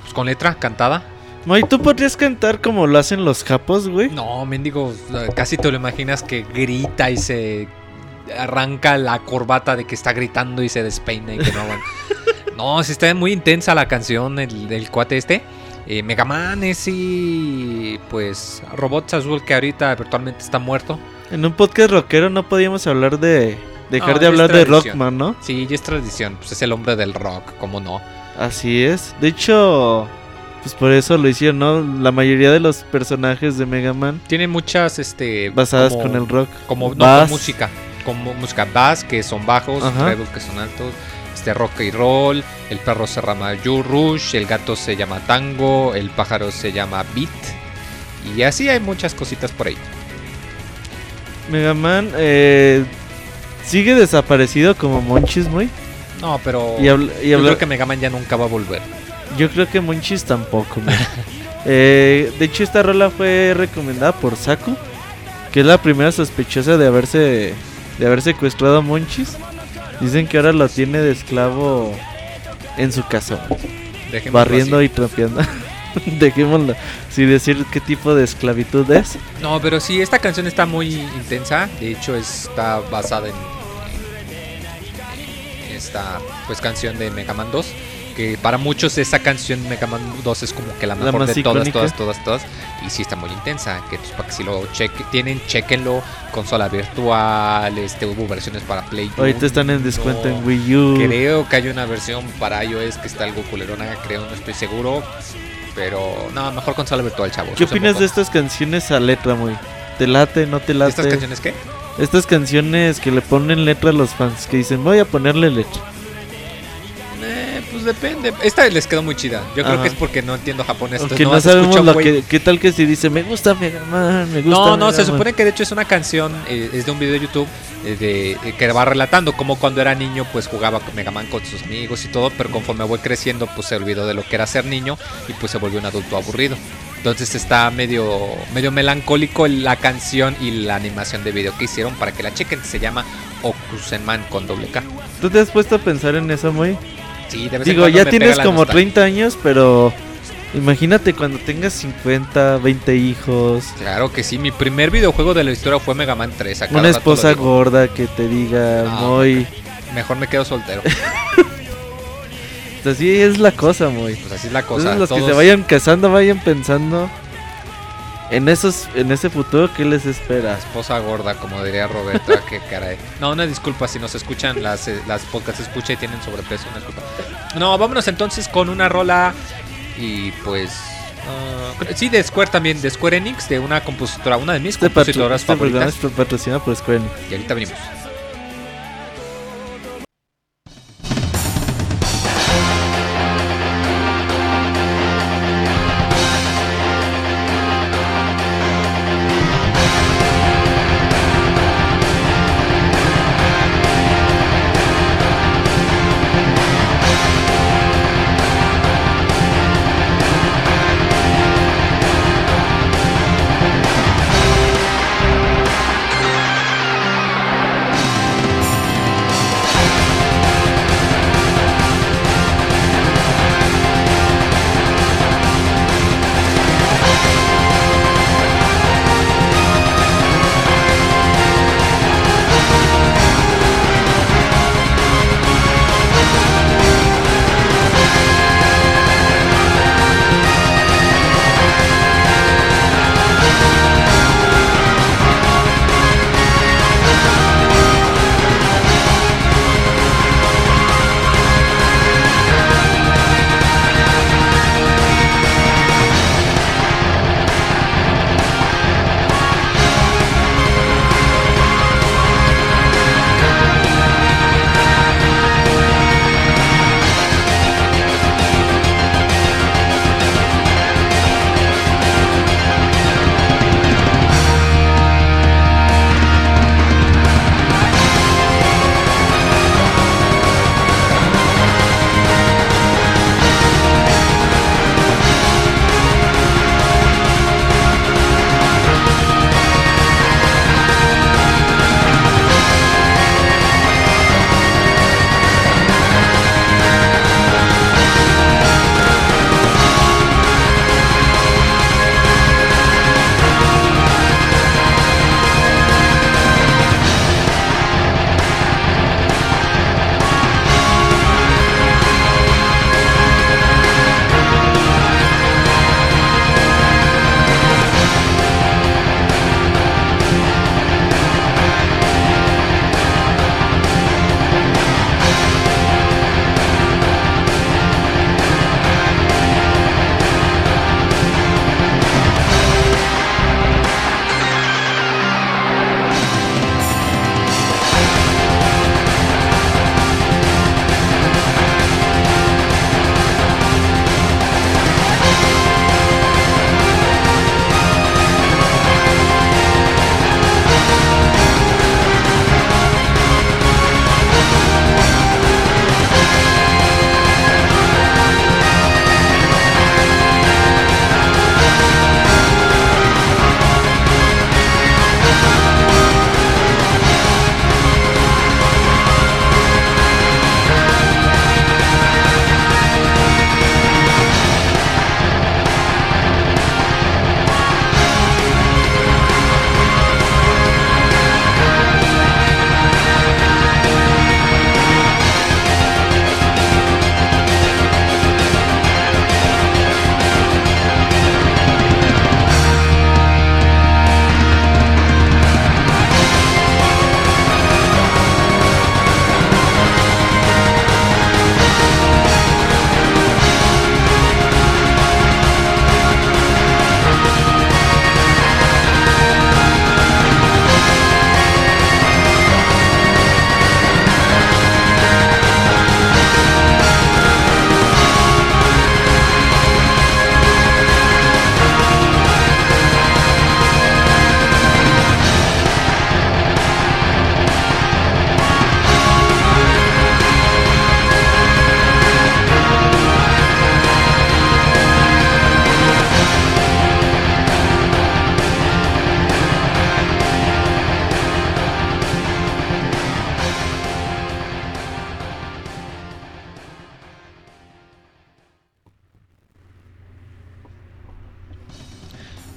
pues, con letra cantada. Moy, ¿tú podrías cantar como lo hacen los japos, güey? No, mendigo, casi te lo imaginas que grita y se arranca la corbata de que está gritando y se despeina y que no aguanta. (laughs) No, sí está muy intensa la canción el, del cuate este. Eh, Mega Man es y pues Robots Azul que ahorita virtualmente está muerto. En un podcast rockero no podíamos hablar de... Dejar No, de hablar de. Rockman, ¿no? Sí, ya es tradición, pues es el hombre del rock, ¿cómo no? Así es. De hecho, pues por eso lo hicieron, ¿no? La mayoría de los personajes de Mega Man Tiene muchas, este... basadas como- con el rock. Como no, con música. Como música bass, que son bajos, treble, que son altos. Este rock y roll. El perro se llama You Rush. El gato se llama Tango. El pájaro se llama Beat. Y así hay muchas cositas por ahí. Mega Man eh, sigue desaparecido como Monchis, muy. No, pero. Y, habl- y yo creo que Mega Man ya nunca va a volver. Yo creo que Monchis tampoco, güey. (laughs) Eh, de hecho, esta rola fue recomendada por Saku, que es la primera sospechosa de haberse de haber secuestrado a Monchis. Dicen que ahora lo tiene de esclavo en su casa, Dejémoslo barriendo así. y trapeando. (laughs) Dejémoslo sin decir qué tipo de esclavitud es. No, pero sí, esta canción está muy intensa. De hecho, está basada en esta pues canción de Mega Man 2. Que para muchos esa canción Mega Man 2 es como que la La mejor más de todas, icónica. todas, todas, todas. Y sí está muy intensa. Que pues, para que si lo cheque, tienen, chequenlo. Consola virtual, este, hubo versiones para Play. Ahorita están en descuento en Wii U. Creo que hay una versión para iOS que está algo culerona, creo, no estoy seguro. Pero no, mejor consola virtual, chavos. ¿Qué opinas de estas canciones a letra, muy? ¿Te late, no te late? ¿Estas canciones qué? Estas canciones que le ponen letra a los fans, que dicen, voy a ponerle letra. Eh, pues depende. Esta les quedó muy chida. Yo creo que es porque no entiendo japonés. Porque no sabemos lo que... ¿Qué tal que si dice, me gusta Mega Man, me gusta No, no, Mega se Man"? supone que de hecho es una canción, eh, es de un video de YouTube eh, de, eh, que va relatando cómo cuando era niño pues jugaba con Mega Man con sus amigos y todo, pero conforme voy creciendo pues se olvidó de lo que era ser niño y pues se volvió un adulto aburrido. Entonces está medio, medio melancólico la canción y la animación de video que hicieron para que la chequen. Se llama Okusenman con doble K. ¿Tú te has puesto a pensar en eso, muy? Sí, de vez Digo, ya tienes como nostalgia. 30 años, pero... Imagínate cuando tengas 50, 20 hijos, Claro que sí, mi primer videojuego de la historia fue Mega Man 3. a cada una esposa gorda que te diga, No, muy... Mejor me quedo soltero. (laughs) Así es la cosa, muy. Pues así es la cosa. Entonces los que se vayan casando, vayan pensando en esos, en ese futuro que les espera. Esposa gorda, como diría Roberto. (laughs) qué caray. No, una disculpa si nos escuchan, las, eh, las podcasts escucha y tienen sobrepeso, una disculpa. No, vámonos entonces con una rola y pues... ah, sí, de Square también, de Square Enix, de una compositora, una de mis Este, compositoras este favoritas. es patrocinado por Square Enix. Y ahorita venimos.「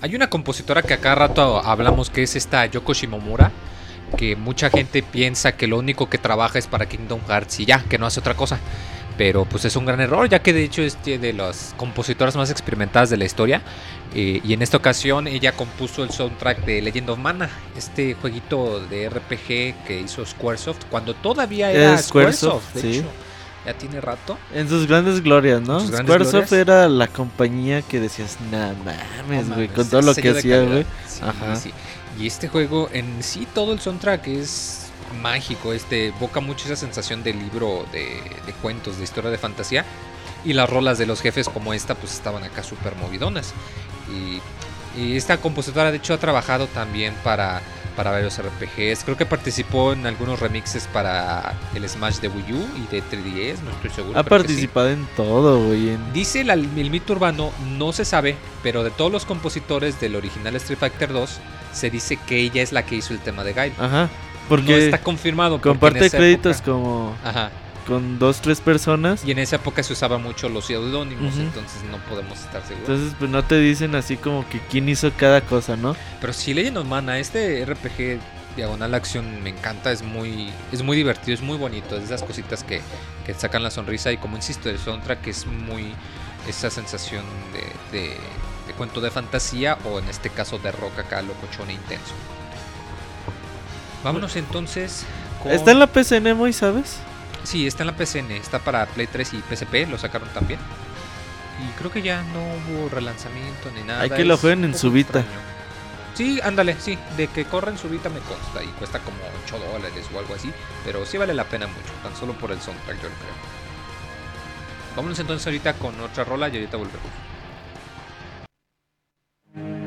Hay una compositora que a cada rato hablamos que es esta Yoko Shimomura, que mucha gente piensa que lo único que trabaja es para Kingdom Hearts y ya, que no hace otra cosa. Pero pues es un gran error, ya que de hecho es de las compositoras más experimentadas de la historia. Eh, y en esta ocasión ella compuso el soundtrack de Legend of Mana, este jueguito de RPG que hizo Squaresoft cuando todavía era Es Squaresoft, Squaresoft, de sí. hecho. Ya tiene rato. En sus grandes glorias, ¿no? Squaresoft era la compañía que decías, nah mames, güey, con todo lo que hacía, güey. Sí, Ajá. sí. Y este juego en sí, todo el soundtrack es mágico. Este evoca mucho esa sensación de libro de, de cuentos, de historia de fantasía. Y las rolas de los jefes como esta, pues estaban acá súper movidonas. Y, y esta compositora, de hecho, ha trabajado también para, para varios RPGs. Creo que participó en algunos remixes para el Smash de Wii U y de 3DS, no estoy seguro. Ha sí. participado en todo, güey. en- Dice la- el mito urbano, no se sabe, pero de todos los compositores del original Street Fighter 2, se dice que ella es la que hizo el tema de Gail. Ajá. no Porque está confirmado. comparte créditos época- como Ajá. Con dos, tres personas. Y en esa época se usaban mucho los seudónimos, Ujú. entonces no podemos estar seguros. Entonces, pues no te dicen así como que quién hizo cada cosa, ¿no? Pero si Legend of Mana, este RPG diagonal acción me encanta, es muy, es muy divertido, es muy bonito, es de esas cositas que, que sacan la sonrisa y como insisto, el soundtrack es muy esa sensación de, de, de cuento de fantasía o en este caso de rock acá locochón e intenso. Vámonos entonces con... Está en la PC Nemo, ¿y sabes? Sí, está en la PCN, está para Play 3 y PSP, lo sacaron también. Y creo que ya no hubo relanzamiento ni nada. Hay que lo jueguen en su Vita. Sí, ándale, sí, de que corre en su Vita me consta y cuesta como 8 dólares o algo así, pero sí vale la pena mucho, tan solo por el soundtrack yo creo. Vámonos entonces ahorita con otra rola y ahorita volvemos.「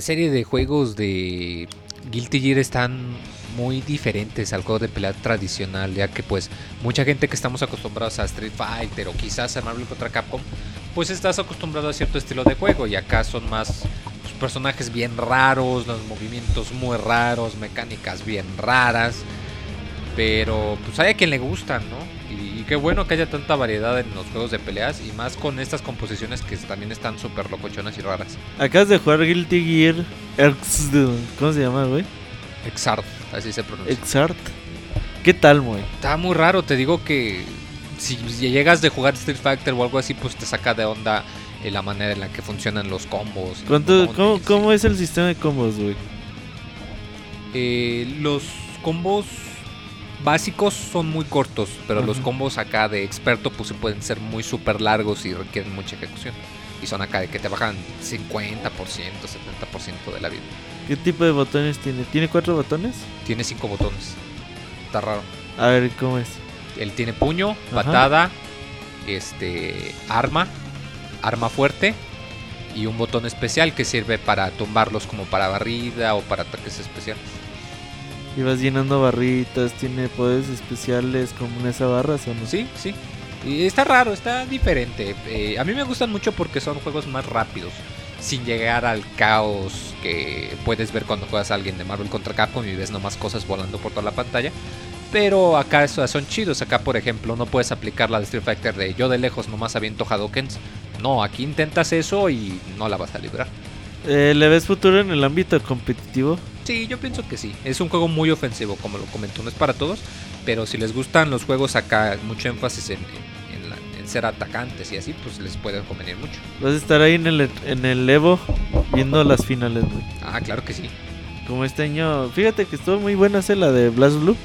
serie de juegos de Guilty Gear están muy diferentes al juego de pelea tradicional, ya que pues mucha gente que estamos acostumbrados a Street Fighter o quizás a Marvel contra Capcom, pues estás acostumbrado a cierto estilo de juego y acá son más pues, personajes bien raros, los movimientos muy raros, mecánicas bien raras, pero pues hay a quien le gustan, ¿no? Y, qué bueno que haya tanta variedad en los juegos de peleas y más con estas composiciones que también están súper locochonas y raras. Acabas de jugar Guilty Gear X, ¿Cómo se llama, güey? Exart, así se pronuncia. Exart. ¿Qué tal, güey? Está muy raro, te digo que si llegas de jugar Street Fighter o algo así, pues te saca de onda eh, la manera en la que funcionan los combos. y ¿Cuánto, los cómo, ¿Cómo es el sistema de combos, güey? Eh, los combos básicos son muy cortos, pero los combos acá de experto pues pueden ser muy súper largos y requieren mucha ejecución. Y son acá de que te bajan 50%, 70% de la vida. ¿Qué tipo de botones tiene? ¿Tiene cuatro botones? Tiene cinco botones. Está raro. A ver, ¿cómo es? Él tiene puño, Ajá. patada, este, arma, arma fuerte y un botón especial que sirve para tumbarlos como para barrida o para ataques especiales. Y vas llenando barritas, tiene poderes especiales comunes a barras o no? Sí, sí. Y está raro, está diferente. Eh, a mí me gustan mucho porque son juegos más rápidos, sin llegar al caos que puedes ver cuando juegas a alguien de Marvel contra Capcom y ves nomás cosas volando por toda la pantalla. Pero acá eso- son chidos. Acá, por ejemplo, no puedes aplicar la de Street Fighter de yo de lejos nomás aviento Hadokens. No, aquí intentas eso y no la vas a librar. Eh, ¿Le ves futuro en el ámbito competitivo? Sí, yo pienso que sí. Es un juego muy ofensivo, como lo comentó, no es para todos. Pero si les gustan los juegos acá, mucho énfasis en, en- en la- en ser atacantes y así, pues les puede convenir mucho. Vas a estar ahí en el, en el Evo viendo las finales, güey. Ah, claro que sí. Como este año, fíjate que estuvo muy buena esa la de Blast Blue.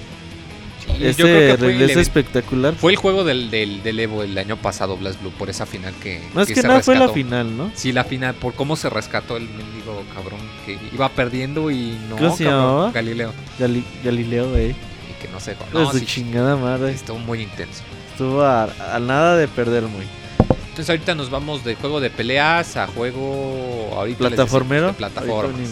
Sí, Ese yo creo que fue el, regreso espectacular. fue el juego del, del, del Evo el año pasado, Blast Blue, por esa final que. Más que que se nada fue la rescató. final, ¿no? Sí, la final, por cómo se rescató el mendigo cabrón que iba perdiendo y no. ¿Cómo se llamaba? Galileo. Gali- Galileo, güey. Y que no sé. No, sí, chingada madre. estuvo muy intenso. Estuvo a, a nada de perder, muy. Entonces ahorita nos vamos de juego de peleas a juego ahorita les decimos, ¿Plataformero? de plataformas.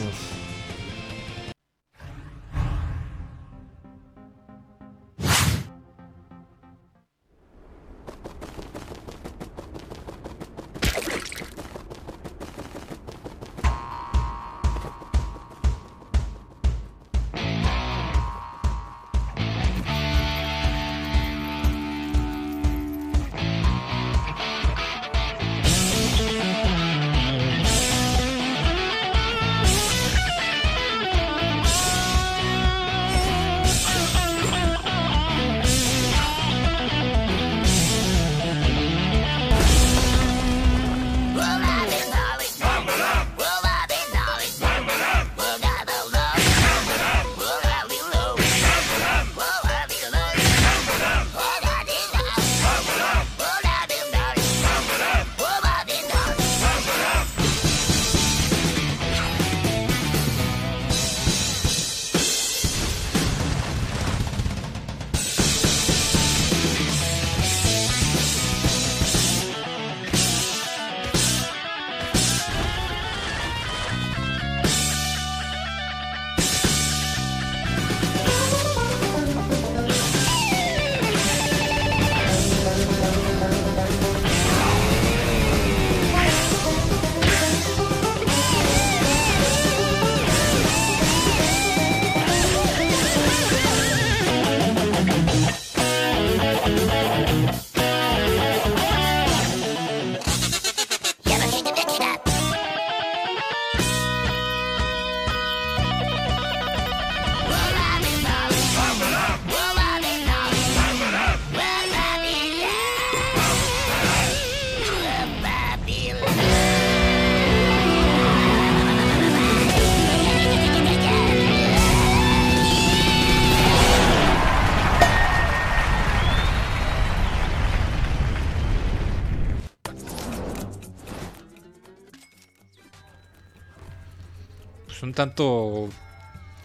Tanto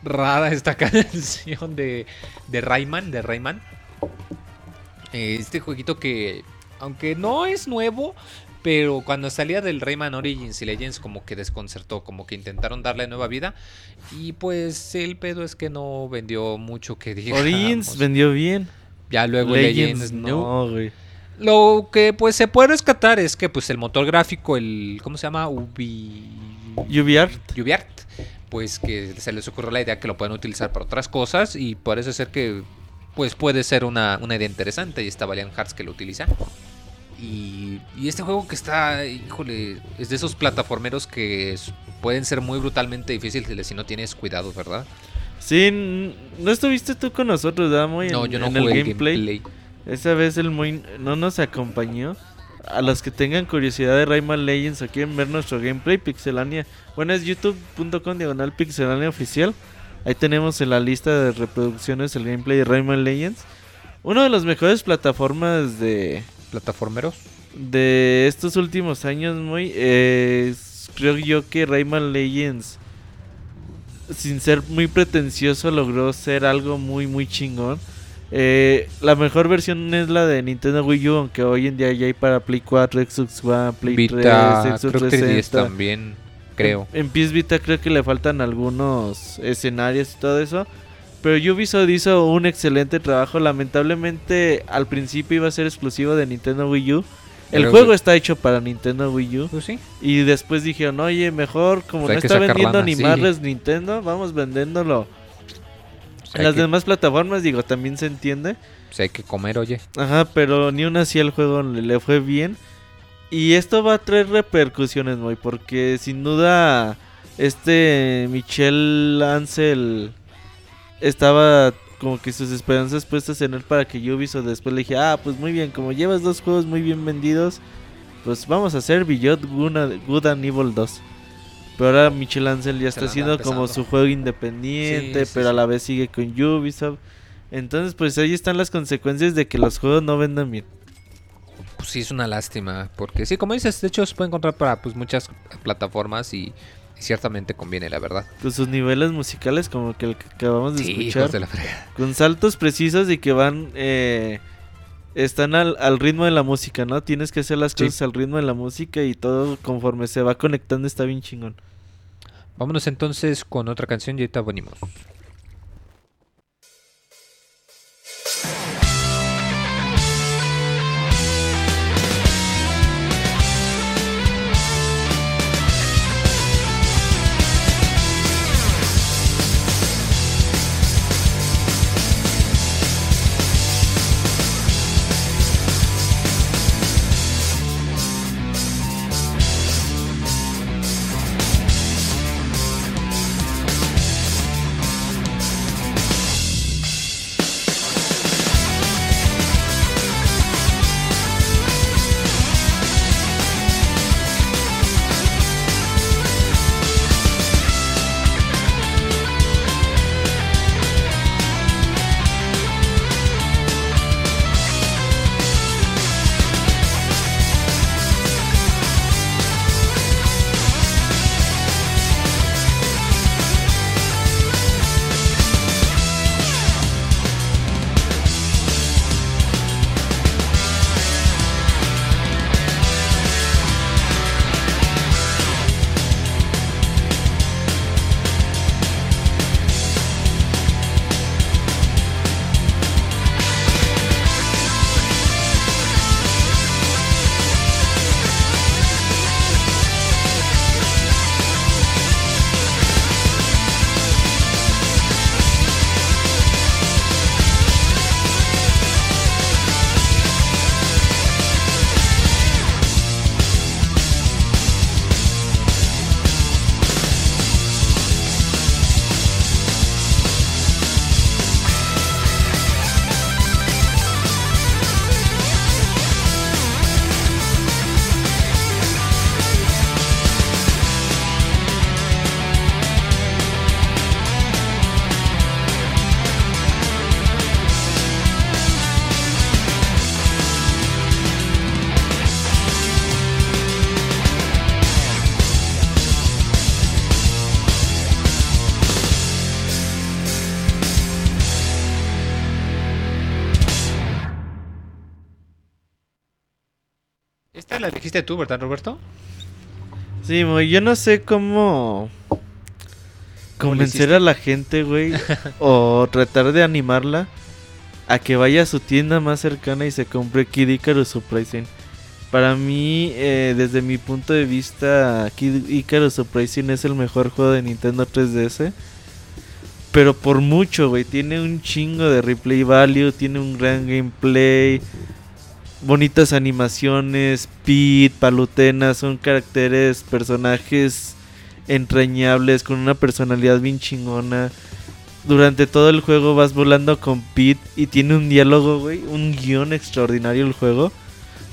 rara esta (laughs) canción de, de Rayman, de Rayman. Este jueguito que, aunque no es nuevo, Pero cuando salía del Rayman Origins y Legends como que desconcertó, como que intentaron darle nueva vida. Y pues el pedo es que no vendió mucho que digamos. Origins vendió bien. Ya luego Legends, Legends, no. Lo que pues se puede rescatar es que pues el motor gráfico, el ¿cómo se llama? Ubi UbiArt. UbiArt, pues que se les ocurrió la idea que lo pueden utilizar para otras cosas y parece ser que pues puede ser una, una idea interesante y está Valiant Hearts que lo utiliza. Y, y este juego que está, híjole, es de esos plataformeros que pueden ser muy brutalmente difíciles si no tienes cuidado, ¿verdad? Sí, no estuviste tú con nosotros, ¿verdad, Moy? no, en- yo no en jugué el gameplay. gameplay. Esa vez el Moy no nos acompañó. A los que tengan curiosidad de Rayman Legends o quieren ver nuestro gameplay, Pixelania. Bueno, es youtube.com diagonal Pixelania oficial. Ahí tenemos en la lista de reproducciones el gameplay de Rayman Legends. Uno de los mejores plataformas de, ¿Plataformeros? de estos últimos años, muy creo yo que Rayman Legends, sin ser muy pretencioso, logró ser algo muy, muy chingón. Eh, la mejor versión es la de Nintendo Wii U, aunque hoy en día ya hay para Play 4, Xbox One, Play Vita, 3, Xbox creo que 10 360. también, creo. En, en PS Vita creo que le faltan algunos escenarios y todo eso. Pero Ubisoft hizo un excelente trabajo. Lamentablemente al principio iba a ser exclusivo de Nintendo Wii U. El juego está hecho para Nintendo Wii U. Pues sí. Y después dijeron, oye, mejor como Pues no está vendiendo lana, ni sí. madres Nintendo, vamos vendiéndolo. Pues las que, demás plataformas, digo, también se entiende. pues hay que comer, oye. Ajá, pero ni aún así el juego le, le fue bien. Y esto va a traer repercusiones, muy porque sin duda este Michel Ansel estaba como que sus esperanzas puestas en él para que Ubisoft después le dije, ah, pues muy bien, como llevas dos juegos muy bien vendidos, pues vamos a hacer Beyond Good and Evil 2. Pero ahora Michel Ansel ya está haciendo como su juego independiente, Sí, sí, pero a la vez sigue con Ubisoft. Entonces, pues ahí están las consecuencias de que los juegos no vendan bien. Pues sí, es una lástima. Porque sí, como dices, de hecho se puede encontrar para pues muchas plataformas y, y ciertamente conviene, la verdad. Con sus niveles musicales, como que el que acabamos de escuchar. de la. Con saltos precisos y que van. eh, están al, al ritmo de la música, ¿no? Tienes que hacer las Sí. cosas al ritmo de la música y todo conforme se va conectando está bien chingón. Vámonos entonces con otra canción y ahorita venimos.「Dijiste tú, ¿verdad, Roberto? Sí, muy, yo no sé cómo ¿Cómo le convencer hiciste? a la gente, güey, (laughs) o tratar de animarla a que vaya a su tienda más cercana y se compre Kid Icarus Surprising. Para mí, eh, desde mi punto de vista, Kid Icarus Surprising es el mejor juego de Nintendo 3DS. Pero por mucho, güey. Tiene un chingo de replay value, tiene un gran gameplay, bonitas animaciones, Pete, Palutena, son caracteres, personajes entrañables, con una personalidad bien chingona. Durante todo el juego vas volando con Pete y tiene un diálogo, güey, un guion extraordinario el juego.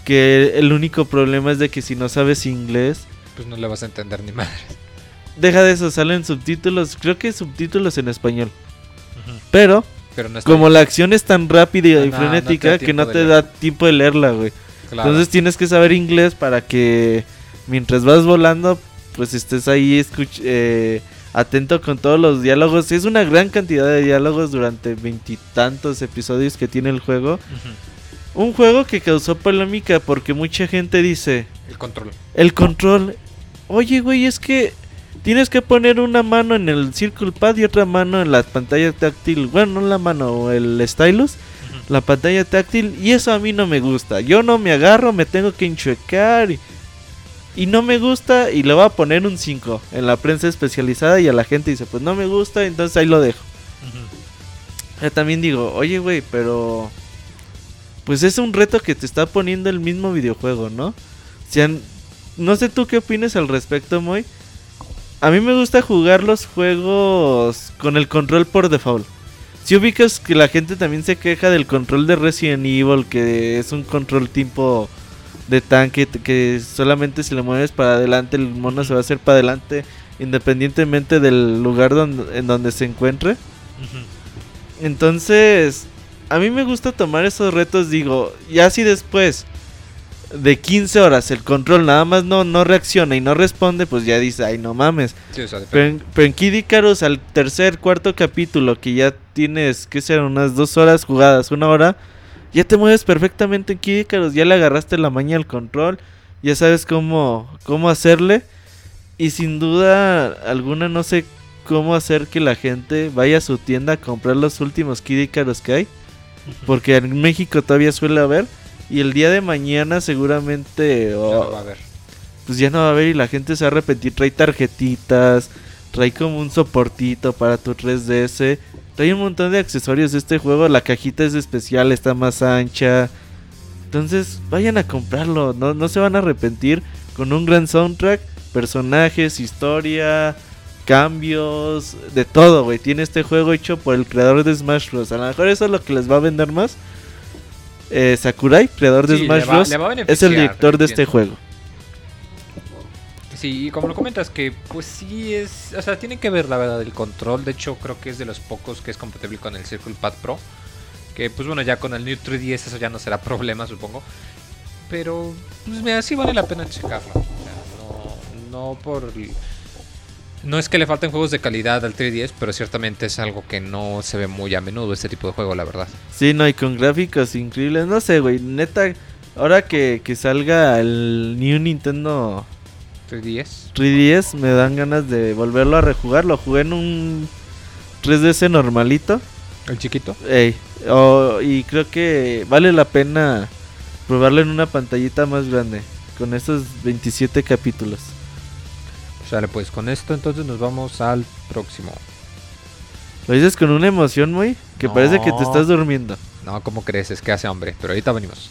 Que el único problema es de que si no sabes inglés, Pues no le vas a entender ni madre. deja de eso, salen subtítulos, creo que subtítulos en español. Pero Pero no está como la acción es tan rápida Ah, y te frenética que no te da tiempo de leerla, güey. claro. Entonces tienes que saber inglés para que mientras vas volando, pues estés ahí escuch- eh, atento con todos los diálogos. Es una gran cantidad de diálogos durante veintitantos episodios que tiene el juego. Un juego que causó polémica porque mucha gente dice, El control. el control, oye güey, es que tienes que poner una mano en el Circle Pad y otra mano en la pantalla táctil. Bueno, no la mano, o el stylus la pantalla táctil y eso a mí no me gusta. Yo no me agarro, me tengo que enchuecar y, y no me gusta y le voy a poner un 5 en la prensa especializada y a la gente dice, pues no me gusta, entonces ahí lo dejo. Yo también digo, oye güey, pero pues es un reto que te está poniendo el mismo videojuego, ¿no? O sea, no sé tú qué opinas al respecto, Moy. A mí me gusta jugar los juegos con el control por default. Si ubicas que la gente también se queja del control de Resident Evil, que es un control tipo de tanque, que solamente si le mueves para adelante el mono se va a hacer para adelante, independientemente del lugar donde, en donde se encuentre. Entonces, a mí me gusta tomar esos retos, digo, ya si después de 15 horas el control nada más no, no reacciona y no responde, pues ya dice, ay no mames. Sí, o sea. Pero en, pero en Kid Icarus, al tercer, cuarto capítulo, que ya tienes, que serán unas dos horas jugadas, una hora, ya te mueves perfectamente en Kid Icarus, ya le agarraste la maña al control, ya sabes cómo, cómo hacerle. Y sin duda alguna no sé cómo hacer que la gente vaya a su tienda a comprar los últimos Kid Icarus que hay. Porque en México todavía suele haber. Y el día de mañana seguramente... Ya o- lo va a ver. pues ya no va a haber y la gente se va a repetir. Trae tarjetitas, trae como un soportito para tu 3DS. Trae un montón de accesorios de este juego. La cajita es especial, está más ancha. Entonces vayan a comprarlo, no, no se van a arrepentir. Con un gran soundtrack, personajes, historia, cambios, de todo, güey. Tiene este juego hecho por el creador de Smash Bros. A lo mejor eso es lo que les va a vender más. Eh, Sakurai, creador de Sí, Smash Bros. es el director de este juego. Sí, y como lo comentas, que pues sí es. O sea, tienen que ver la verdad el control. De hecho, creo que es de los pocos que es compatible con el Circle Pad Pro. Que pues bueno, ya con el New 3DS eso ya no será (laughs) problema, supongo. Pero, pues mira, sí vale la pena checarlo. O sea, no, no por. No es que le falten juegos de calidad al 3DS, pero ciertamente es algo que no se ve muy a menudo este tipo de juego, la verdad. Sí, no, y con gráficos increíbles. No sé, güey. Neta, ahora que, que salga el New Nintendo 3DS. 3DS, me dan ganas de volverlo a rejugar. Lo jugué en un 3DS normalito. El chiquito. Ey, oh, y creo que vale la pena probarlo en una pantallita más grande. Con esos 27 capítulos. Sale pues con esto, entonces nos vamos al próximo. Lo dices con una emoción, muy que parece que te estás durmiendo. No, ¿cómo crees? Es que hace hambre, pero ahorita venimos.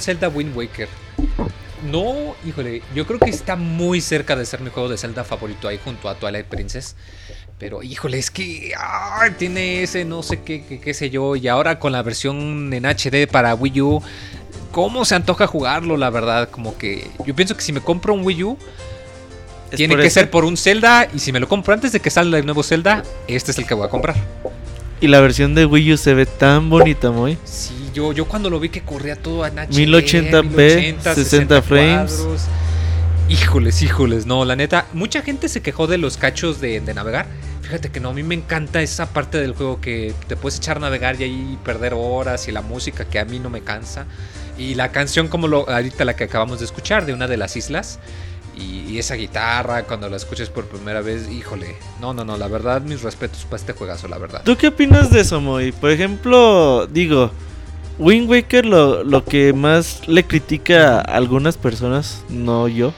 Zelda Wind Waker. No, híjole, yo creo que está muy cerca de ser mi juego de Zelda favorito ahí junto a Twilight Princess. Pero híjole, es que ay, tiene ese no sé qué, qué, qué sé yo. Y ahora con la versión en HD para Wii U, ¿cómo se antoja jugarlo? La verdad, como que yo pienso que si me compro un Wii U, ¿Es tiene que ser por un Zelda. Y si me lo compro antes de que salga el nuevo Zelda, este es el que voy a comprar. Y la versión de Wii U se ve tan bonita, muy. Sí, yo, yo cuando lo vi que corría todo HD, 1080p, 60 frames. cuadros. Híjoles, híjoles, no, la neta, mucha gente se quejó de los cachos de, de navegar. Fíjate que no, a mí me encanta esa parte del juego que te puedes echar a navegar y ahí perder horas y la música que a mí no me cansa. Y la canción como lo, ahorita la que acabamos de escuchar de una de las islas. Y, y esa guitarra cuando la escuches por primera vez, híjole. No, no, no, la verdad, mis respetos para este juegazo, la verdad. ¿Tú qué opinas de eso, Moy? Por ejemplo, digo, Wind Waker lo, lo que más le critica a algunas personas, no yo,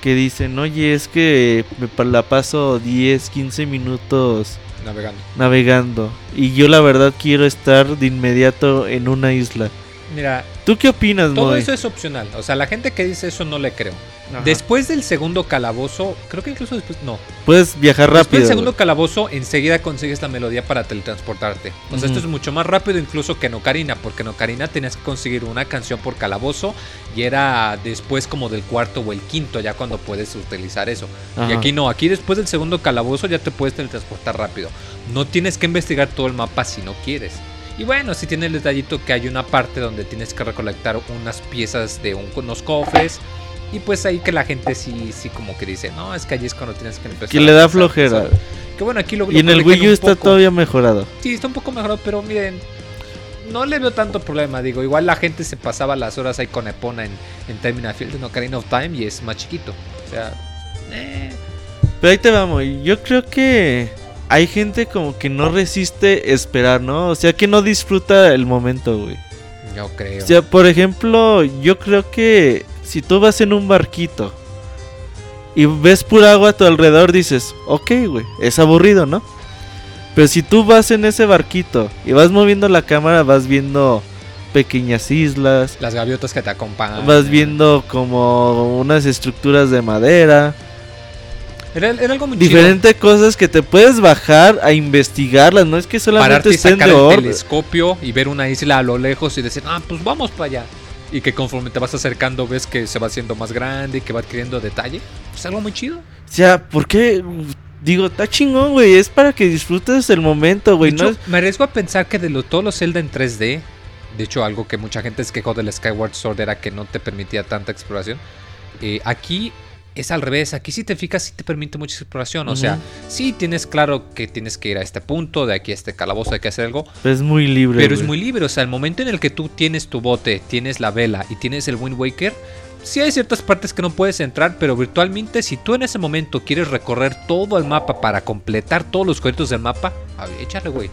que dicen, oye, es que me la paso 10, 15 minutos Navegando. navegando y yo la verdad quiero estar de inmediato en una isla. Mira, ¿Tú qué opinas, Todo Moy? eso es opcional. O sea, la gente que dice eso no le creo. Ajá. Después del segundo calabozo, creo que incluso después, no. Puedes viajar Después rápido. del segundo güey. calabozo, enseguida consigues la melodía para teletransportarte. O sea, esto es mucho más rápido incluso que en Ocarina, porque en Ocarina tenías que conseguir una canción por calabozo y era después como del cuarto o el quinto, ya cuando puedes utilizar eso. Y aquí no, aquí después del segundo calabozo ya te puedes teletransportar rápido. No tienes que investigar todo el mapa si no quieres. Y bueno, si tiene el detallito que hay una parte donde tienes que recolectar unas piezas de un- unos cofres. Y pues ahí que la gente sí, sí como que dice, no, es que allí es cuando tienes que empezar. Que a le da pensar, flojera. pensar". Que bueno, aquí lo Y en el Wii U está poco. todavía mejorado. Sí, está un poco mejorado, pero miren, no le veo tanto problema. Digo, igual la gente se pasaba las horas ahí con Epona en, en Terminal Field en Ocarina of Time y es más chiquito. O sea, eh, Pero ahí te vamos. Yo creo que hay gente como que no resiste esperar, ¿no? O sea, que no disfruta el momento, güey. yo creo. O sea, por ejemplo, yo creo que si tú vas en un barquito y ves pura agua a tu alrededor, dices, ok, güey, es aburrido, ¿no? Pero si tú vas en ese barquito y vas moviendo la cámara, vas viendo pequeñas islas, Las gaviotas que te acompañan. vas viendo como unas estructuras de madera. Era, era algo muy chido. diferentes cosas que te puedes bajar a investigarlas, no es que solamente Pararte y estén sacar de el orden. telescopio y ver una isla a lo lejos y decir, ah, pues vamos para allá. Y que conforme te vas acercando ves que se va haciendo más grande y que va adquiriendo detalle. Pues algo muy chido. O sea, ¿por qué? Digo, está chingón, güey, es para que disfrutes el momento, güey, no es- Me arriesgo a pensar que de lo, todos los Zelda en 3D, de hecho algo que mucha gente se quejó del Skyward Sword era que no te permitía tanta exploración. eh, aquí es al revés, aquí si te fijas sí te permite mucha exploración. O sea, sí tienes claro que tienes que ir a este punto, de aquí a este calabozo hay que hacer algo. es muy libre. Pero es muy libre, o sea, el momento en el que tú tienes tu bote, tienes la vela y tienes el Wind Waker, sí hay ciertas partes que no puedes entrar, pero virtualmente si tú en ese momento quieres recorrer todo el mapa para completar todos los cuadritos del mapa, échale, güey.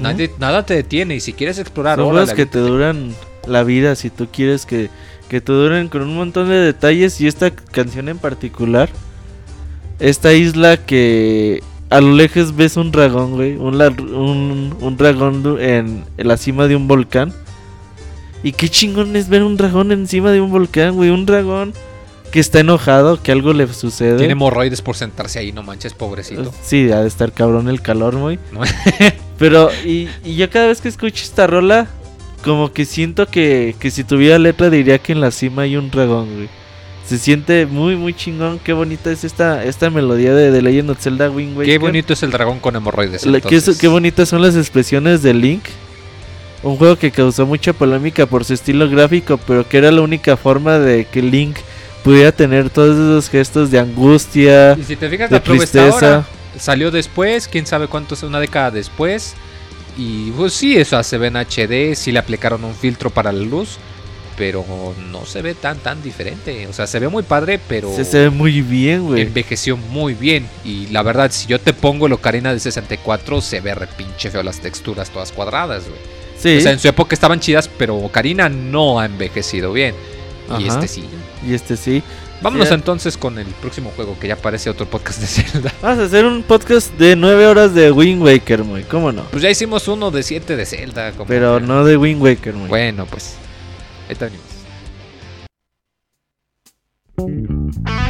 Nadie- nada te detiene y si quieres explorar, Son juegos que te duran la vida si tú quieres que, que te duren con un montón de detalles y esta canción en particular. Esta isla que a lo lejos ves un dragón, güey. Un, un, un dragón en, en la cima de un volcán. Y qué chingón es ver un dragón encima de un volcán, güey. Un dragón que está enojado, que algo le sucede. Tiene hemorroides por sentarse ahí, no manches, pobrecito. Sí, ha de estar cabrón el calor, muy. (laughs) Pero, y, y yo cada vez que escucho esta rola, como que siento que, que si tuviera letra diría que en la cima hay un dragón, güey. Se siente muy, muy chingón. Qué bonita es esta, esta melodía de, de Legend of Zelda Wind Waker. Qué bonito es el dragón con hemorroides. La- qué, bonitas son las expresiones de Link. Un juego que causó mucha polémica por su estilo gráfico, pero que era la única forma de que Link pudiera tener todos esos gestos de angustia, Y si te fijas, de la prueba está tristeza. ahora. Salió después, quién sabe cuánto una década después. Y pues sí, eso se ve en HD, sí le aplicaron un filtro para la luz, pero no se ve tan tan diferente. O sea, se ve muy padre, pero Se, se ve muy bien, güey. envejeció muy bien. Y la verdad, si yo te pongo el Ocarina de 64, se ve repinche feo las texturas todas cuadradas, güey. Sí. O sea, en su época estaban chidas, pero Ocarina no ha envejecido bien. Y este sí. Y este sí. Vámonos entonces con el próximo juego, que ya parece otro podcast de (laughs) Zelda. Vamos a hacer un podcast de 9 horas de Wind Waker, muy. ¿Cómo no? Pues ya hicimos uno de 7 de Zelda. como Pero que- no de Wind Waker, muy. Bueno, pues. Venimos.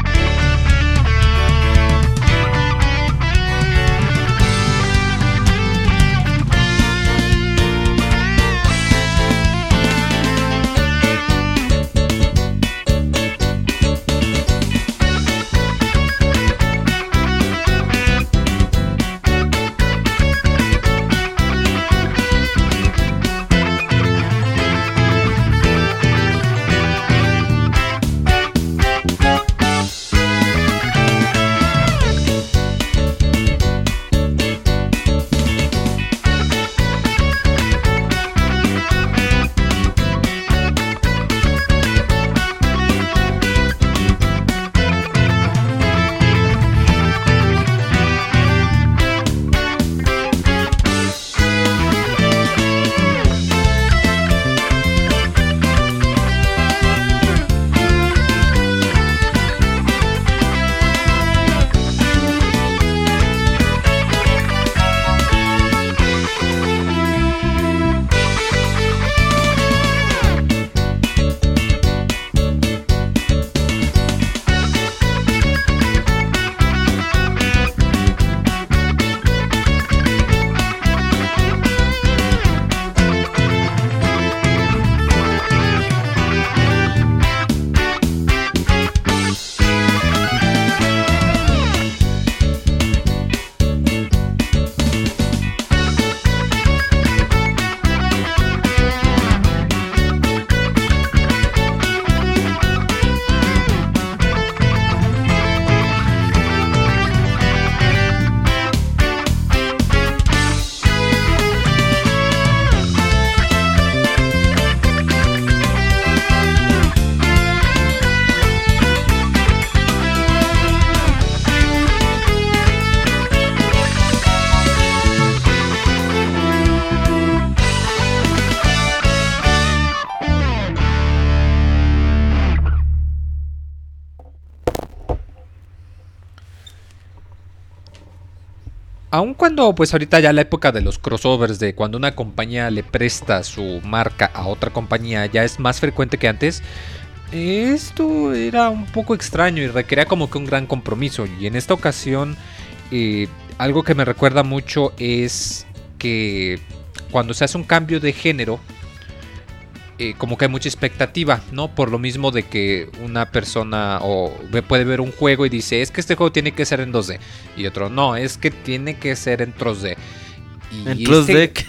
Aun cuando pues ahorita ya la época de los crossovers, de cuando una compañía le presta su marca a otra compañía, ya es más frecuente que antes, esto era un poco extraño y requería como que un gran compromiso. Y en esta ocasión, eh, algo que me recuerda mucho es que cuando se hace un cambio de género, eh, como que hay mucha expectativa, ¿no? Por lo mismo de que una persona o puede ver un juego y dice, es que este juego tiene que ser en 2D. Y otro, no, es que tiene que ser en 3D. Y En este- 3D,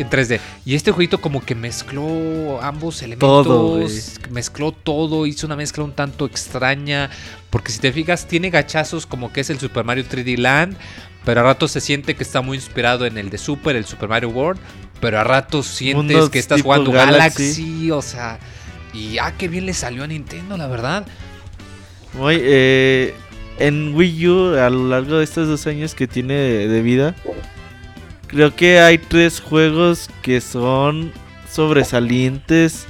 en 3D. Y este jueguito como que mezcló ambos elementos. Todo, mezcló todo, hizo una mezcla un tanto extraña. Porque si te fijas, tiene gachazos como que es el Super Mario 3D Land. Pero a ratos se siente que está muy inspirado en el de Super, el Super Mario World. Pero a ratos sientes Mundos que estás jugando Galaxy. Galaxy. o sea. Y ah, qué bien le salió a Nintendo, la verdad. Muy, eh, en Wii U, a lo largo de estos dos años que tiene de, de vida, creo que hay tres juegos que son sobresalientes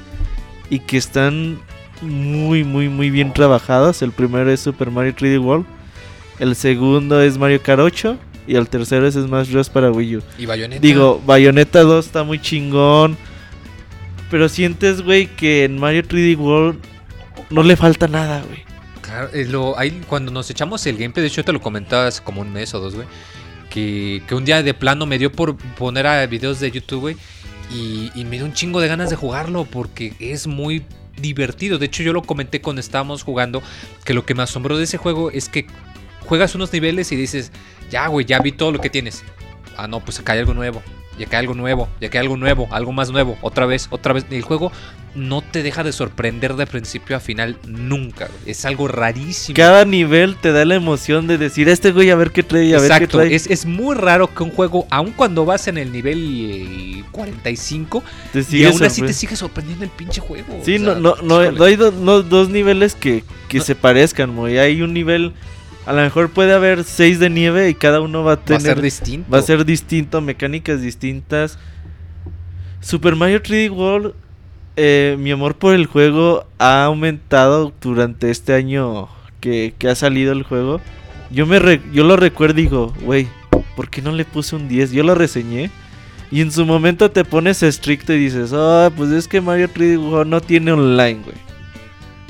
y que están muy, muy, muy bien trabajados. El primero es Super Mario 3D World, el segundo es Mario Kart 8 y el tercero es Smash Bros. para Wii U. Y Bayonetta. Digo, Bayonetta 2 está muy chingón. Pero sientes, güey, que en Mario 3D World no le falta nada, güey. Claro, eh, lo, ahí, cuando nos echamos el gameplay, de hecho te lo comentaba hace como un mes o dos, güey. Que, que un día de plano me dio por poner a videos de YouTube, güey. Y, y me dio un chingo de ganas de jugarlo porque es muy divertido. De hecho, yo lo comenté cuando estábamos jugando. Que lo que me asombró de ese juego es que juegas unos niveles y dices, ya, güey, ya vi todo lo que tienes. Ah, no, pues acá hay algo nuevo. Y acá hay algo nuevo. Y acá hay algo nuevo. Algo más nuevo. Otra vez, otra vez. El juego no te deja de sorprender de principio a final nunca. güey. Es algo rarísimo. Cada nivel te da la emoción de decir, este güey a ver qué trae, a ver qué Exacto, trae. es, es muy raro que un juego, aun cuando vas en el nivel 45, Te y aún así te sigue sorprendiendo el pinche juego. Sí, o no, sea, no, no, no hay do- no- dos niveles que, que se parezcan, muy. Hay un nivel, a lo mejor puede haber seis de nieve y cada uno va a Va a tener, ser distinto. va a ser distinto, mecánicas distintas. Super Mario 3D World, eh, mi amor por el juego ha aumentado durante este año que, que ha salido el juego. Yo me re- yo lo recuerdo y digo, güey, ¿por qué no le puse un 10? Yo lo reseñé. Y en su momento te pones estricto y dices, ah, pues es que Mario 3D World no tiene online, güey.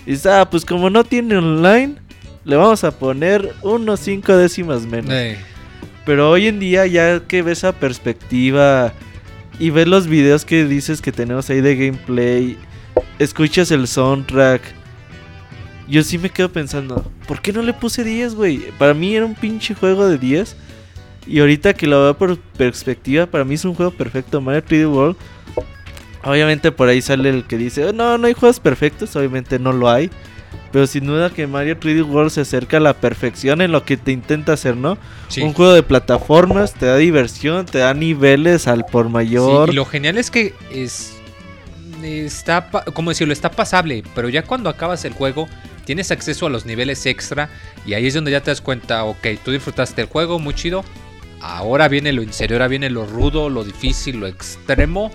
Y dices, ah, pues como no tiene online, le vamos a poner unos 5 décimas menos. Pero hoy en día ya que ves esa perspectiva y ves los videos que dices que tenemos ahí de gameplay, escuchas el soundtrack, yo sí me quedo pensando, ¿por qué no le puse 10, güey? Para mí era un pinche juego de 10. Y ahorita que lo veo por perspectiva, para mí es un juego perfecto. Mario 3D World. Obviamente por ahí sale el que dice, "Oh, no, no hay juegos perfectos. Obviamente no lo hay. Pero sin duda que Mario 3D World se acerca a la perfección en lo que te intenta hacer, ¿no? sí. Un juego de plataformas, te da diversión, te da niveles al por Sí, mayor. y lo genial es que es está como decirlo está pasable pero ya cuando acabas el juego tienes acceso a los niveles extra y ahí es donde ya te das cuenta ok tú disfrutaste el juego muy chido ahora viene lo en serio ahora viene lo rudo lo difícil lo extremo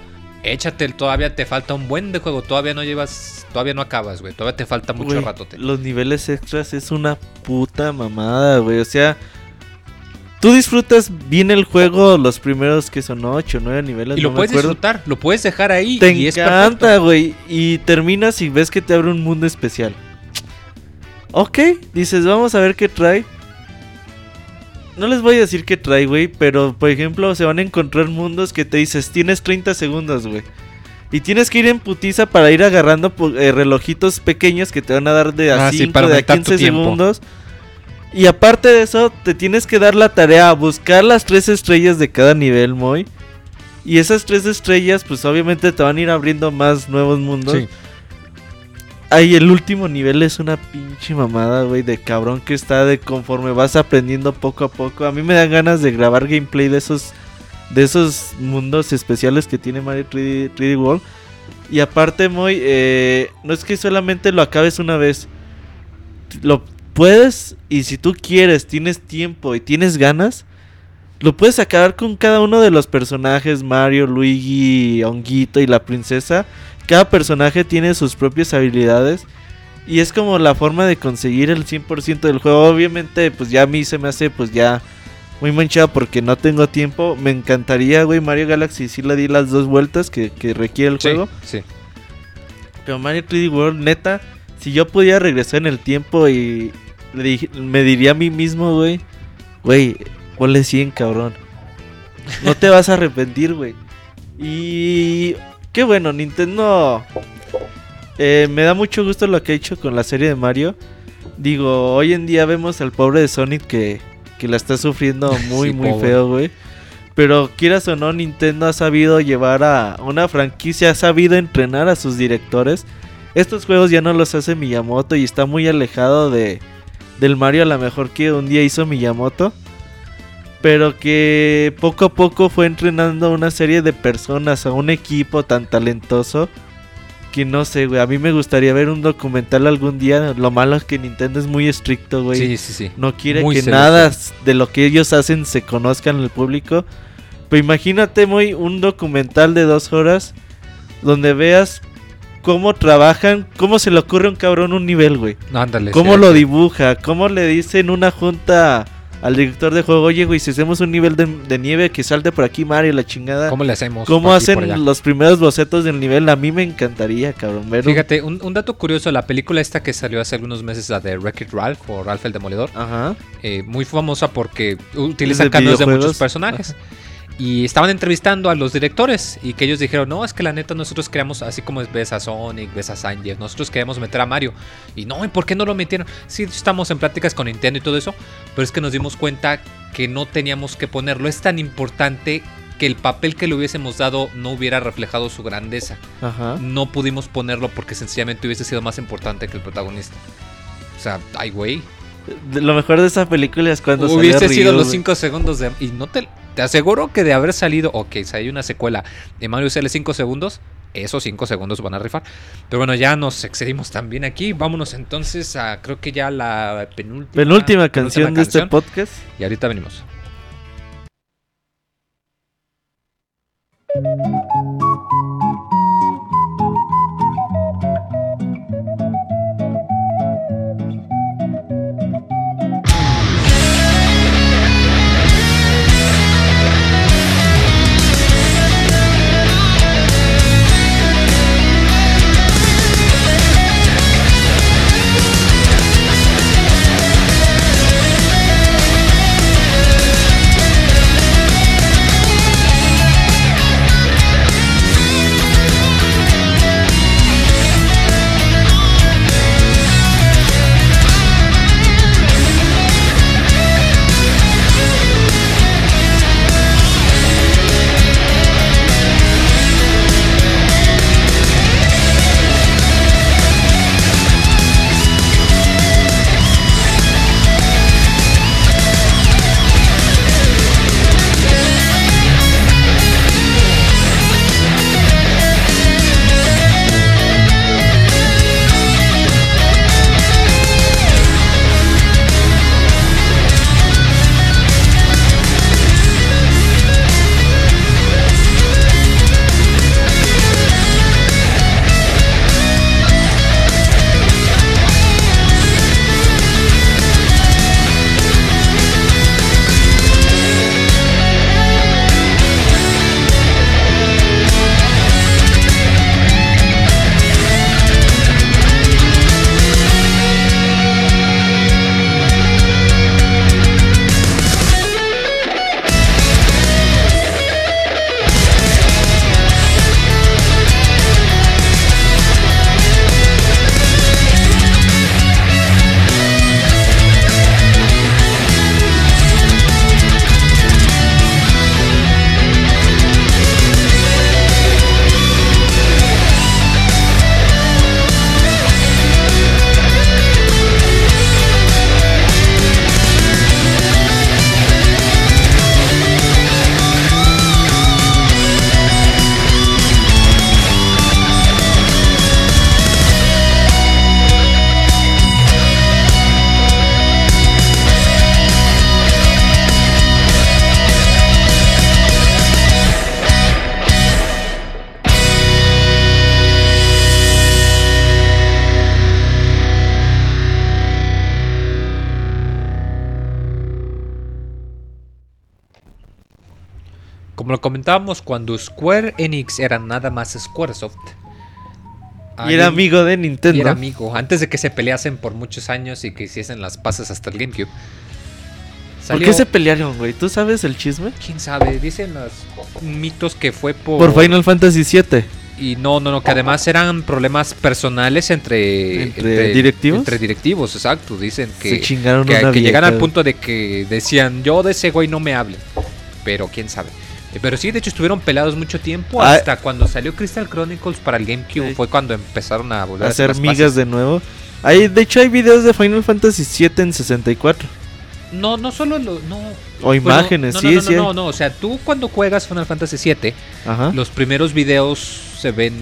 échate todavía te falta un buen de juego todavía no llevas todavía no acabas güey todavía te falta mucho rato Los niveles extras es una puta mamada, güey. O sea, tú disfrutas bien el juego los primeros que son 8 o 9 niveles. y lo no puedes disfrutar lo puedes dejar ahí Te y encanta, güey. Y terminas y ves que te abre un mundo especial. Ok, dices, vamos a ver qué trae. No les voy a decir qué trae, güey, pero por ejemplo se van a encontrar mundos que te dices, tienes 30 segundos, güey. Y tienes que ir en putiza para ir agarrando pu- eh, relojitos pequeños que te van a dar de a Ah, sí, 5, para de a aumentar tu 15 tiempo. segundos. Y aparte de eso, te tienes que dar la tarea a buscar las tres estrellas de cada nivel, Moy. Y esas tres estrellas, pues obviamente te van a ir abriendo más nuevos mundos. Sí. Ay, el último nivel es una pinche mamada, güey, de cabrón que está de conforme vas aprendiendo poco a poco. A mí me dan ganas de grabar gameplay de esos de esos mundos especiales que tiene Mario 3D, 3D World. Y aparte, muy, eh, no es que solamente lo acabes una vez. Lo puedes y si tú quieres, tienes tiempo y tienes ganas, lo puedes acabar con cada uno de los personajes, Mario, Luigi, Honguito y la princesa. Cada personaje tiene sus propias habilidades. Y es como la forma de conseguir el 100% del juego. Obviamente, pues ya a mí se me hace pues ya muy manchado porque no tengo tiempo. Me encantaría, güey, Mario Galaxy sí le di las dos vueltas que, que requiere el Sí, juego. sí. Pero Mario 3D World, neta, si yo pudiera regresar en el tiempo y le dij- me diría a mí mismo, güey, güey, ponle 100, cabrón. No te vas a arrepentir, güey. Y qué bueno, Nintendo eh, me da mucho gusto lo que ha hecho con la serie de Mario. Digo, hoy en día vemos al pobre de Sonic que, que la está sufriendo (laughs) muy, Sí, muy pobre. feo, güey. Pero quieras o no, Nintendo ha sabido llevar a una franquicia, ha sabido entrenar a sus directores. Estos juegos ya no los hace Miyamoto y está muy alejado de del Mario a lo mejor que un día hizo Miyamoto. Pero que poco a poco fue entrenando a una serie de personas, a un equipo tan talentoso. Que no sé, güey. A mí me gustaría ver un documental algún día. Lo malo es que Nintendo es muy estricto, güey. Sí, sí, sí. No quiere Muy que nada de lo que ellos hacen se conozca en el público. Pero imagínate, muy un documental de dos horas donde veas cómo trabajan, cómo se le ocurre a un cabrón un nivel, güey. Ándale. Cómo sí, lo sí. dibuja, cómo le dice en una junta al director de juego, oye, güey, si hacemos un nivel de, de nieve que salte por aquí Mario, la chingada. ¿Cómo le hacemos? ¿Cómo hacen los primeros bocetos del nivel? A mí me encantaría, cabrón, Fíjate, un, un dato curioso, la película esta que salió hace algunos meses, la de Wreck-It Ralph o Ralph el Demoledor, Ajá. eh, muy famosa porque utilizan de cambios de muchos personajes. Y estaban entrevistando a los directores y que ellos dijeron, no, es que la neta nosotros queríamos, así como ves a Sonic, ves a Sanjeev, nosotros queríamos meter a Mario. Y no, ¿y por qué no lo metieron? Sí, estamos en pláticas con Nintendo y todo eso, pero es que nos dimos cuenta que no teníamos que ponerlo. Es tan importante que el papel que le hubiésemos dado no hubiera reflejado su grandeza. Ajá. No pudimos ponerlo porque sencillamente hubiese sido más importante que el protagonista. O sea, ay, güey. Lo mejor de esa película es cuando Hubiese sido Ryu, los güey. 5 segundos de. Y no te. Te aseguro que de haber salido. Ok, si hay una secuela de Mario sale 5 segundos. Esos 5 segundos van a rifar. Pero bueno, ya nos excedimos también aquí. Vámonos entonces a. Creo que ya la penúltima. Penúltima canción de este canción. podcast. Y ahorita venimos.「cuando Square Enix era nada más Squaresoft. Y era amigo de Nintendo. y era amigo. Antes de que se peleasen por muchos años y que hiciesen las pases hasta el GameCube. ¿Por qué se pelearon, güey? ¿Tú sabes el chisme? ¿Quién sabe? Dicen los mitos que fue por... Por Final Fantasy VII. Y no, no, no, que además eran problemas personales entre... ¿Entre directivos? Entre directivos, exacto. Dicen que... Se chingaron que, una que llegan al punto de que decían, yo de ese güey no me hable. Pero quién sabe. Eh, Pero sí, de hecho estuvieron pelados mucho tiempo. Ah. Hasta cuando salió Crystal Chronicles para el GameCube Sí. fue cuando empezaron a volver a Hacer migas de nuevo. Hay, de hecho, hay videos de Final Fantasy VII en 64. No, no solo lo... No, O Bueno, imágenes, no, sí, no, no, sí. no, hay. no, no, o sea, tú cuando juegas Final Fantasy VII, Ajá. los primeros videos se ven,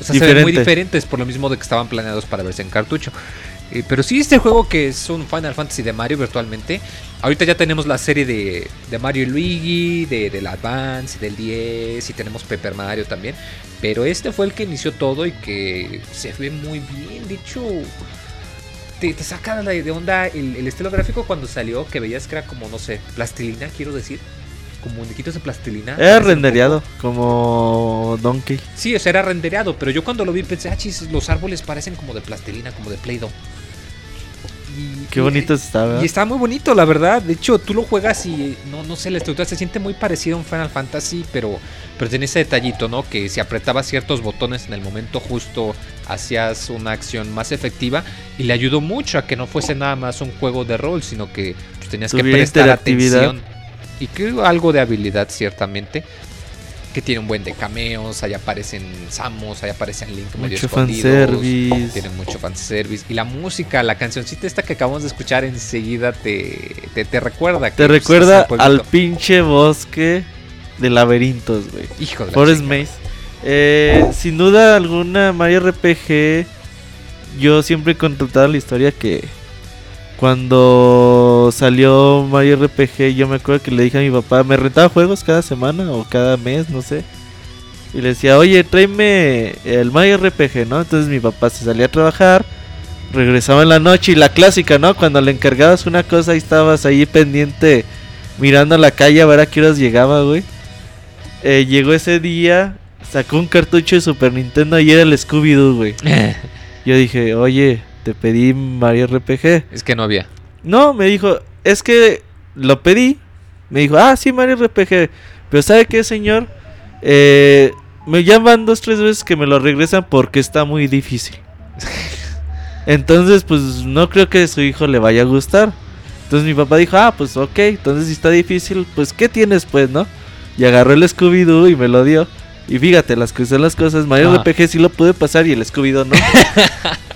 o sea, se ven muy Diferente. diferentes por lo mismo de que estaban planeados para verse en cartucho. Eh, pero sí, este juego que es un Final Fantasy de Mario virtualmente, ahorita ya tenemos la serie de, de Mario y Luigi, de, del Advance, del 10, y tenemos Paper Mario también. Pero este fue el que inició todo y que se ve muy bien, de hecho... Te, te saca de onda el, el estilo gráfico cuando salió, que veías que era como, no sé, plastilina, quiero decir. Como muñequitos de plastilina. Era rendereado, como Donkey. Sí, o sea, era rendereado, pero yo cuando lo vi pensé, ah, chis, los árboles parecen como de plastilina, como de Play-Doh. Y- Qué y- bonito estaba. Y está muy bonito, la verdad. De hecho, tú lo juegas y no, no sé, la estructura se siente muy parecida a un Final Fantasy, pero, pero tiene ese detallito, ¿no? Que si apretabas ciertos botones en el momento justo, hacías una acción más efectiva y le ayudó mucho a que no fuese nada más un juego de rol, sino que pues, tenías que prestar atención. Y que algo de habilidad, ciertamente. Que tiene un buen de cameos, ahí aparecen Samus, ahí aparecen Link medio Mucho escondidos. fanservice. Tiene mucho fanservice. Y la música, la cancioncita esta que acabamos de escuchar enseguida te, te, te recuerda. Te recuerda al pinche bosque de laberintos, güey. Hijo de Forest. Maze. Eh, sin duda alguna, Mario RPG. Yo siempre he contado la historia que cuando salió Mario RPG, yo me acuerdo que le dije a mi papá, me rentaba juegos cada semana o cada mes, no sé. Y le decía, oye, tráeme el Mario RPG, ¿no? Entonces mi papá se salía a trabajar, regresaba en la noche y la clásica, ¿no? Cuando le encargabas una cosa y estabas ahí pendiente mirando a la calle a ver a qué horas llegaba, güey. Eh, llegó ese día, sacó un cartucho de Super Nintendo y era el Scooby-Doo, güey. Yo dije, oye, te pedí Mario RPG. es que no había. No, me dijo, es que lo pedí. Me dijo, ah, sí, Mario RPG. Pero ¿sabe qué, señor? Eh, me llaman dos, tres veces que me lo regresan porque está muy difícil. (laughs) Entonces, pues no creo que a su hijo le vaya a gustar. Entonces mi papá dijo, ah, pues ok, entonces si está difícil, pues ¿qué tienes pues, no? Y agarró el Scooby-Doo y me lo dio. Y fíjate, las que son las cosas, Mario Ah. RPG sí lo pude pasar y el Scooby-Doo no. (laughs)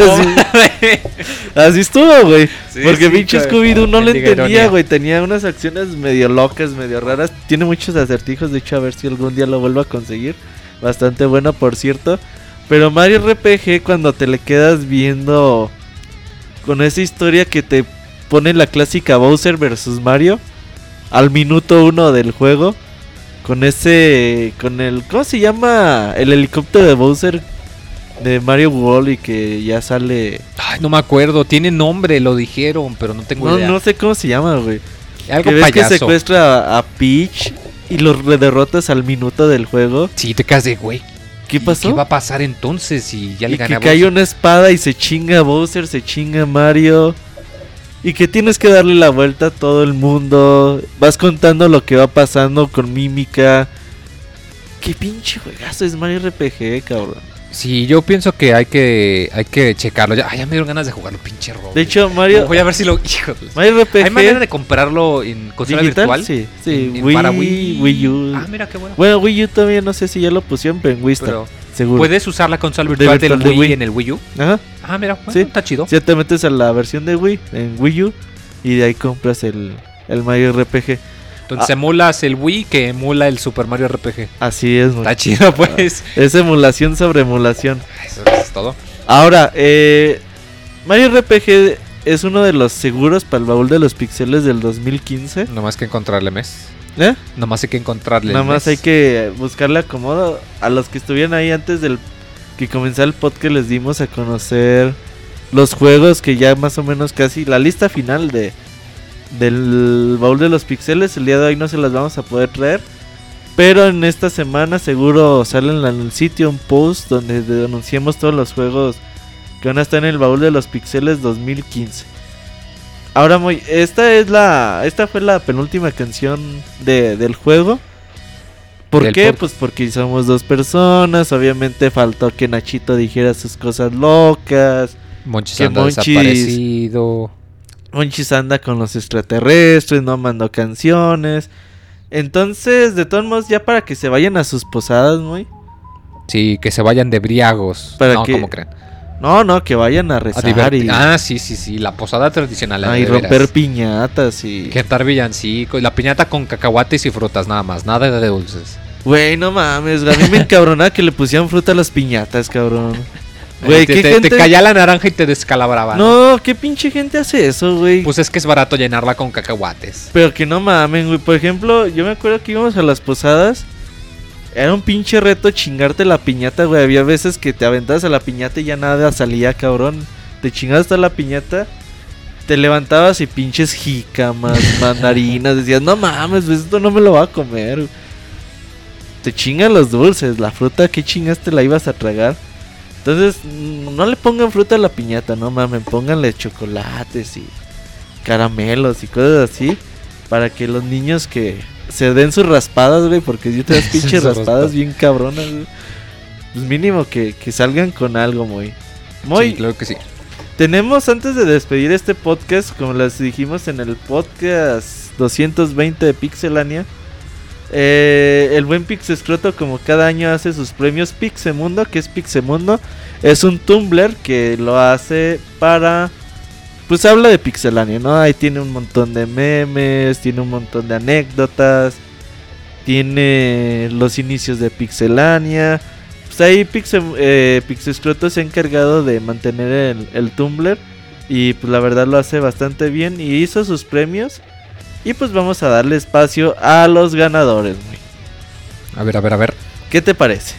así, así estuvo, güey. Sí, Porque sí, pinche cabe. Scooby-Doo no lo entendía, güey. Tenía unas acciones medio locas, medio raras. Tiene muchos acertijos, de hecho, a ver si algún día lo vuelvo a conseguir. Bastante bueno, por cierto. Pero Mario RPG, cuando te le quedas viendo con esa historia que te pone la clásica Bowser versus Mario al minuto uno del juego. Con ese. Con el. ¿Cómo se llama? El helicóptero de Bowser de Mario World y que ya sale. Ay, no me acuerdo. Tiene nombre, lo dijeron, pero no tengo No, idea. no sé cómo se llama, güey. Algo que ves payaso. que secuestra a, a Peach y lo derrotas al minuto del juego. Sí, te quedas de güey. ¿Qué ¿y pasó? ¿Qué va a pasar entonces si ya le y que cae una espada y se chinga Bowser, se chinga Mario. Y que tienes que darle la vuelta a todo el mundo. Vas contando lo que va pasando con mímica. Qué pinche juegazo es Mario RPG, cabrón. Sí, yo pienso que hay que hay que checarlo. Ya, ay, ya me dieron ganas de jugarlo, pinche robo. De hecho, Mario, voy a ver si lo. (laughs) Mario RPG ¿Hay manera de comprarlo en consola digital, virtual? sí, sí, En- en- Wii, para Wii. Wii U. Ah, mira qué bueno. Bueno, Wii U todavía no sé si ya lo pusieron, pero en Wii Pero seguro. puedes usar la consola virtual, virtual del de Wii, Wii. en el Wii U. Ajá. Ah, mira, bueno, Sí. está chido. Si te metes a la versión de Wii en Wii U y de ahí compras el, el Mario RPG. Entonces Ah. emulas el Wii que emula el Super Mario RPG. Así es. Está chido, pues. (laughs) Es emulación sobre emulación. Eso es todo. Ahora, eh, Mario RPG es uno de los seguros para el baúl de los pixeles del 2015. Nomás que encontrarle mes. ¿Eh? Nomás hay que encontrarle. el Nada más mes. hay que buscarle acomodo. A los que estuvieron ahí antes del que comenzara el podcast les dimos a conocer los juegos que ya más o menos casi la lista final de del baúl de los pixeles. El día de hoy no se las vamos a poder traer. Pero en esta semana seguro sale en el sitio un post donde denunciamos todos los juegos que van a estar en el baúl de los pixeles 2015. Ahora muy, esta es la, esta fue la penúltima canción de, del juego. ¿Por qué? Pues porque somos dos personas. Obviamente faltó que Nachito dijera sus cosas locas. Monchis Que Monchis- desaparecido. Monchis anda con los extraterrestres, no mandó canciones. Entonces, de todos modos, ya para que se vayan a sus posadas, muy. Sí, que se vayan de briagos. ¿Para no, qué? ¿cómo creen? No, no, que vayan a rezar y, Ah, sí, sí, sí. La posada tradicional. ah, y veras. romper piñatas y. Cantar villancicos. La piñata con cacahuates y frutas nada más. Nada de dulces. Güey, no mames, a mí me (laughs) encabronaba que le pusieran fruta a las piñatas, cabrón. Güey, te, ¿qué te- gente? te caía la naranja y te descalabraba. No, qué pinche gente hace eso, güey. Pues es que es barato llenarla con cacahuates. Pero que no mamen, güey. Por ejemplo, yo me acuerdo que íbamos a las posadas. Era un pinche reto chingarte la piñata, güey. Había veces que te aventabas a la piñata y ya nada salía, cabrón. Te chingabas hasta la piñata. Te levantabas y pinches jícamas, (laughs) mandarinas. Decías, no mames, esto no me lo va a comer. Te chingan los dulces. La fruta, ¿qué chingas te la ibas a tragar? Entonces, mm, no le pongan fruta a la piñata, no mames. Pónganle chocolates y caramelos y cosas así. Para que los niños que se den sus raspadas, güey. Porque yo te (laughs) das pinches raspadas. bien cabronas, güey. Pues mínimo que, que salgan con algo, muy. Muy. Sí, claro que sí. Tenemos antes de despedir este podcast, como les dijimos en el podcast 220 de Pixelania. Eh, el buen Pixescroto, como cada año, hace sus premios Pixemundo. que es Pixemundo? Es un Tumblr que lo hace para. Pues habla de Pixelania, ¿no? Ahí tiene un montón de memes, tiene un montón de anécdotas, tiene los inicios de Pixelania. Pues ahí Pixe, eh, se ha encargado de mantener el, el Tumblr. Y pues la verdad lo hace bastante bien. Y hizo sus premios. Y pues vamos a darle espacio a los ganadores. güey. A ver, a ver, a ver. ¿Qué te parece?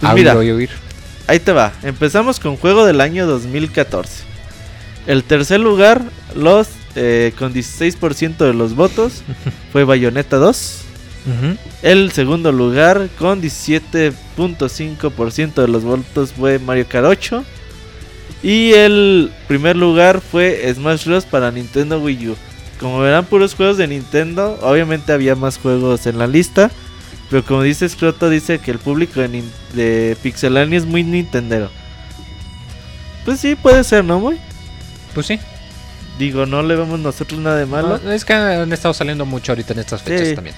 Pues A mira, oír, oír. ahí te va. Empezamos con juego del año 2014. El tercer lugar, los eh, con 16% de los votos, (laughs) fue Bayonetta 2. Ujú. El segundo lugar, con 17.5% de los votos, fue Mario Kart 8. Y el primer lugar fue Smash Bros. para Nintendo Wii U. Como verán, puros juegos de Nintendo. Obviamente había más juegos en la lista. Pero como dice Scroto, dice que el público de, Nin- de Pixelania es muy Nintendero. Pues sí, puede ser, ¿no, muy? Pues sí. Digo, no le vemos nosotros nada de malo. No, es que han estado saliendo mucho ahorita en estas fechas Sí. también.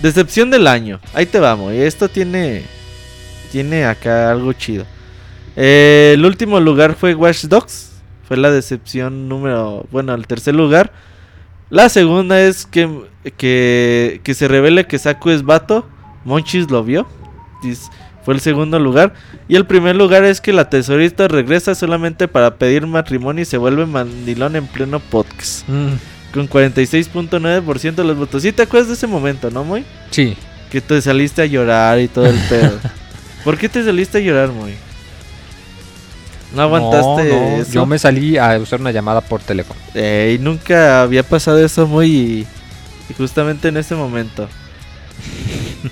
Decepción del año. Ahí te vamos. Y esto tiene. Tiene acá algo chido. Eh, el último lugar fue Watch Dogs. Fue la decepción número. Bueno, el tercer lugar. La segunda es que. Que, que se revele que Saku es vato. Monchis lo vio. Fue el segundo lugar. Y el primer lugar es que la tesorista regresa solamente para pedir matrimonio y se vuelve mandilón en pleno podcast. Mm, Con 46.9% de los votos. ¿Sí te acuerdas de ese momento, no, Moy? sí. Que te saliste a llorar y todo el pedo. (laughs) ¿Por qué te saliste a llorar, Moy? ¿No aguantaste No, no, eso? Yo me salí a usar una llamada por teléfono. Eh, y nunca había pasado eso, Moy, y, y justamente en ese momento.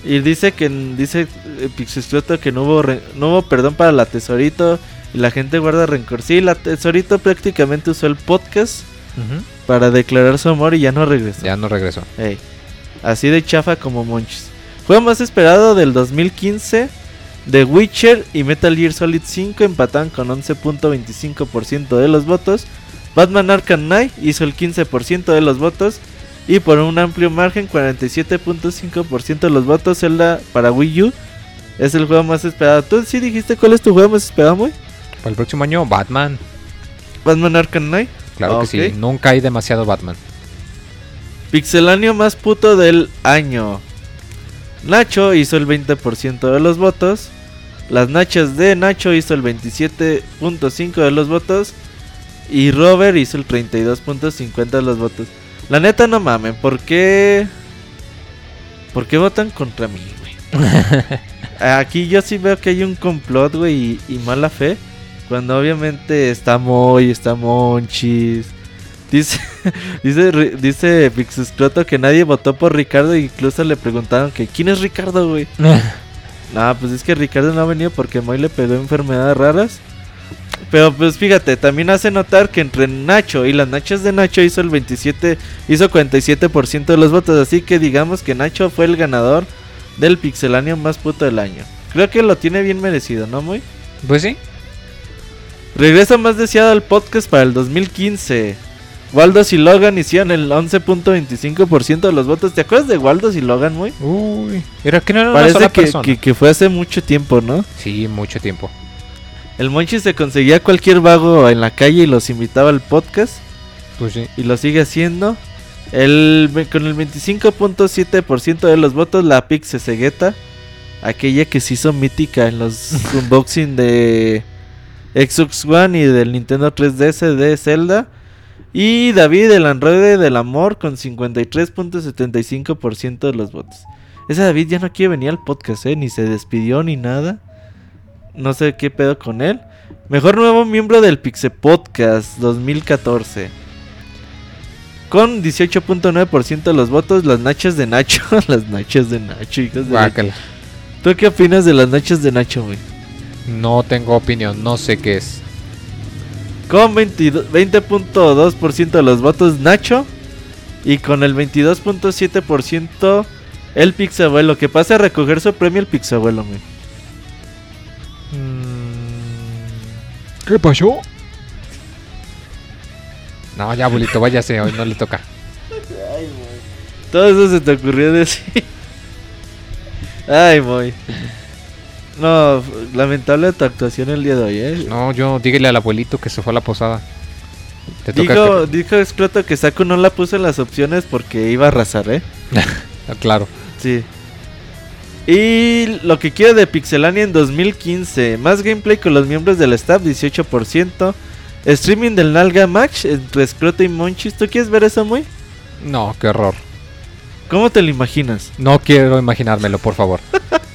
y dice que dice eh, Pixescroto que no hubo re- no hubo perdón para la tesorito y la gente guarda rencor. Sí, la tesorito prácticamente usó el podcast para declarar su amor y ya no regresó. Ya no regresó. Ey, así de chafa como Monchis. Juego más esperado del 2015. The Witcher y Metal Gear Solid 5 empatan con 11.25% de los votos. Batman Arkham Knight hizo el 15% de los votos. Y por un amplio margen, 47.5% de los votos. Zelda para Wii U es el juego más esperado. ¿Tú sí dijiste cuál es tu juego más esperado, muy? Para el próximo año, Batman. Batman Arkham Knight. Claro que sí. Nunca hay demasiado Batman. Pixelanio más puto del año. Nacho hizo el 20% de los votos. Las nachas de Nacho hizo el 27.5% de los votos. Y Robert hizo el 32.50% de los votos. La neta no mamen, ¿por qué? ¿Por qué votan contra mí, güey? (laughs) Aquí yo sí veo que hay un complot, güey, y, y mala fe. Cuando obviamente está Moy, está Monchis, Dice, (laughs) dice, dice que nadie votó por Ricardo e incluso le preguntaron que ¿quién es Ricardo, güey? (laughs) No, pues es que Ricardo no ha venido porque Moy le pegó enfermedades raras. Pero pues fíjate, también hace notar que entre Nacho y las Nachas de Nacho hizo el 27, hizo 47% de los votos, así que digamos que Nacho fue el ganador del pixeláneo más puto del año. Creo que lo tiene bien merecido, ¿no, Moy? Pues sí. Regresa más deseado al podcast para el 2015. Waldos y Logan hicieron el 11.25% de los votos. ¿Te acuerdas de Waldos y Logan, muy? Uy. Era que no era una Parece sola que, persona. que- que fue hace mucho tiempo, ¿no? Sí, mucho tiempo. El Monchi se conseguía cualquier vago en la calle y los invitaba al podcast. Pues sí. Y lo sigue haciendo. El, con el 25.7% de los votos, la Pixe Cegueta, aquella que se hizo mítica en los (laughs) unboxing de Xbox One y del Nintendo 3DS de Zelda. Y David, el androide del amor, con 53.75% de los votos. Ese David ya no quiere venir al podcast, ¿eh? Ni se despidió ni nada. No sé qué pedo con él. Mejor nuevo miembro del Pixe Podcast 2014. Con 18.9% de los votos, las nachas de Nacho. (laughs) las nachas de Nacho, hijos de. ¿Tú qué opinas de las nachas de Nacho, güey? No tengo opinión, no sé qué es. Con 22 20.2% de los votos Nacho. Y con el 22.7% el Pixabuelo. Que pase a recoger su premio el Pixabuelo, güey. ¿Qué pasó? No, ya, abuelito, váyase, hoy no le toca. Todo eso se te ocurrió decir. Ay, muy. No, lamentable tu actuación el día de hoy, eh. No, yo, dígale al abuelito que se fue a la posada. Te toca Dijo, dijo Escroto que Saku no la puso en las opciones porque iba a arrasar, eh. (laughs) Ah, Claro. Sí. Y lo que quiero de Pixelania en 2015. Más gameplay con los miembros del staff, 18%. Streaming del Nalga Match entre Scroto y Monchis. ¿Tú quieres ver eso, muy? No, qué horror. ¿Cómo te lo imaginas? No quiero imaginármelo, por favor. (laughs)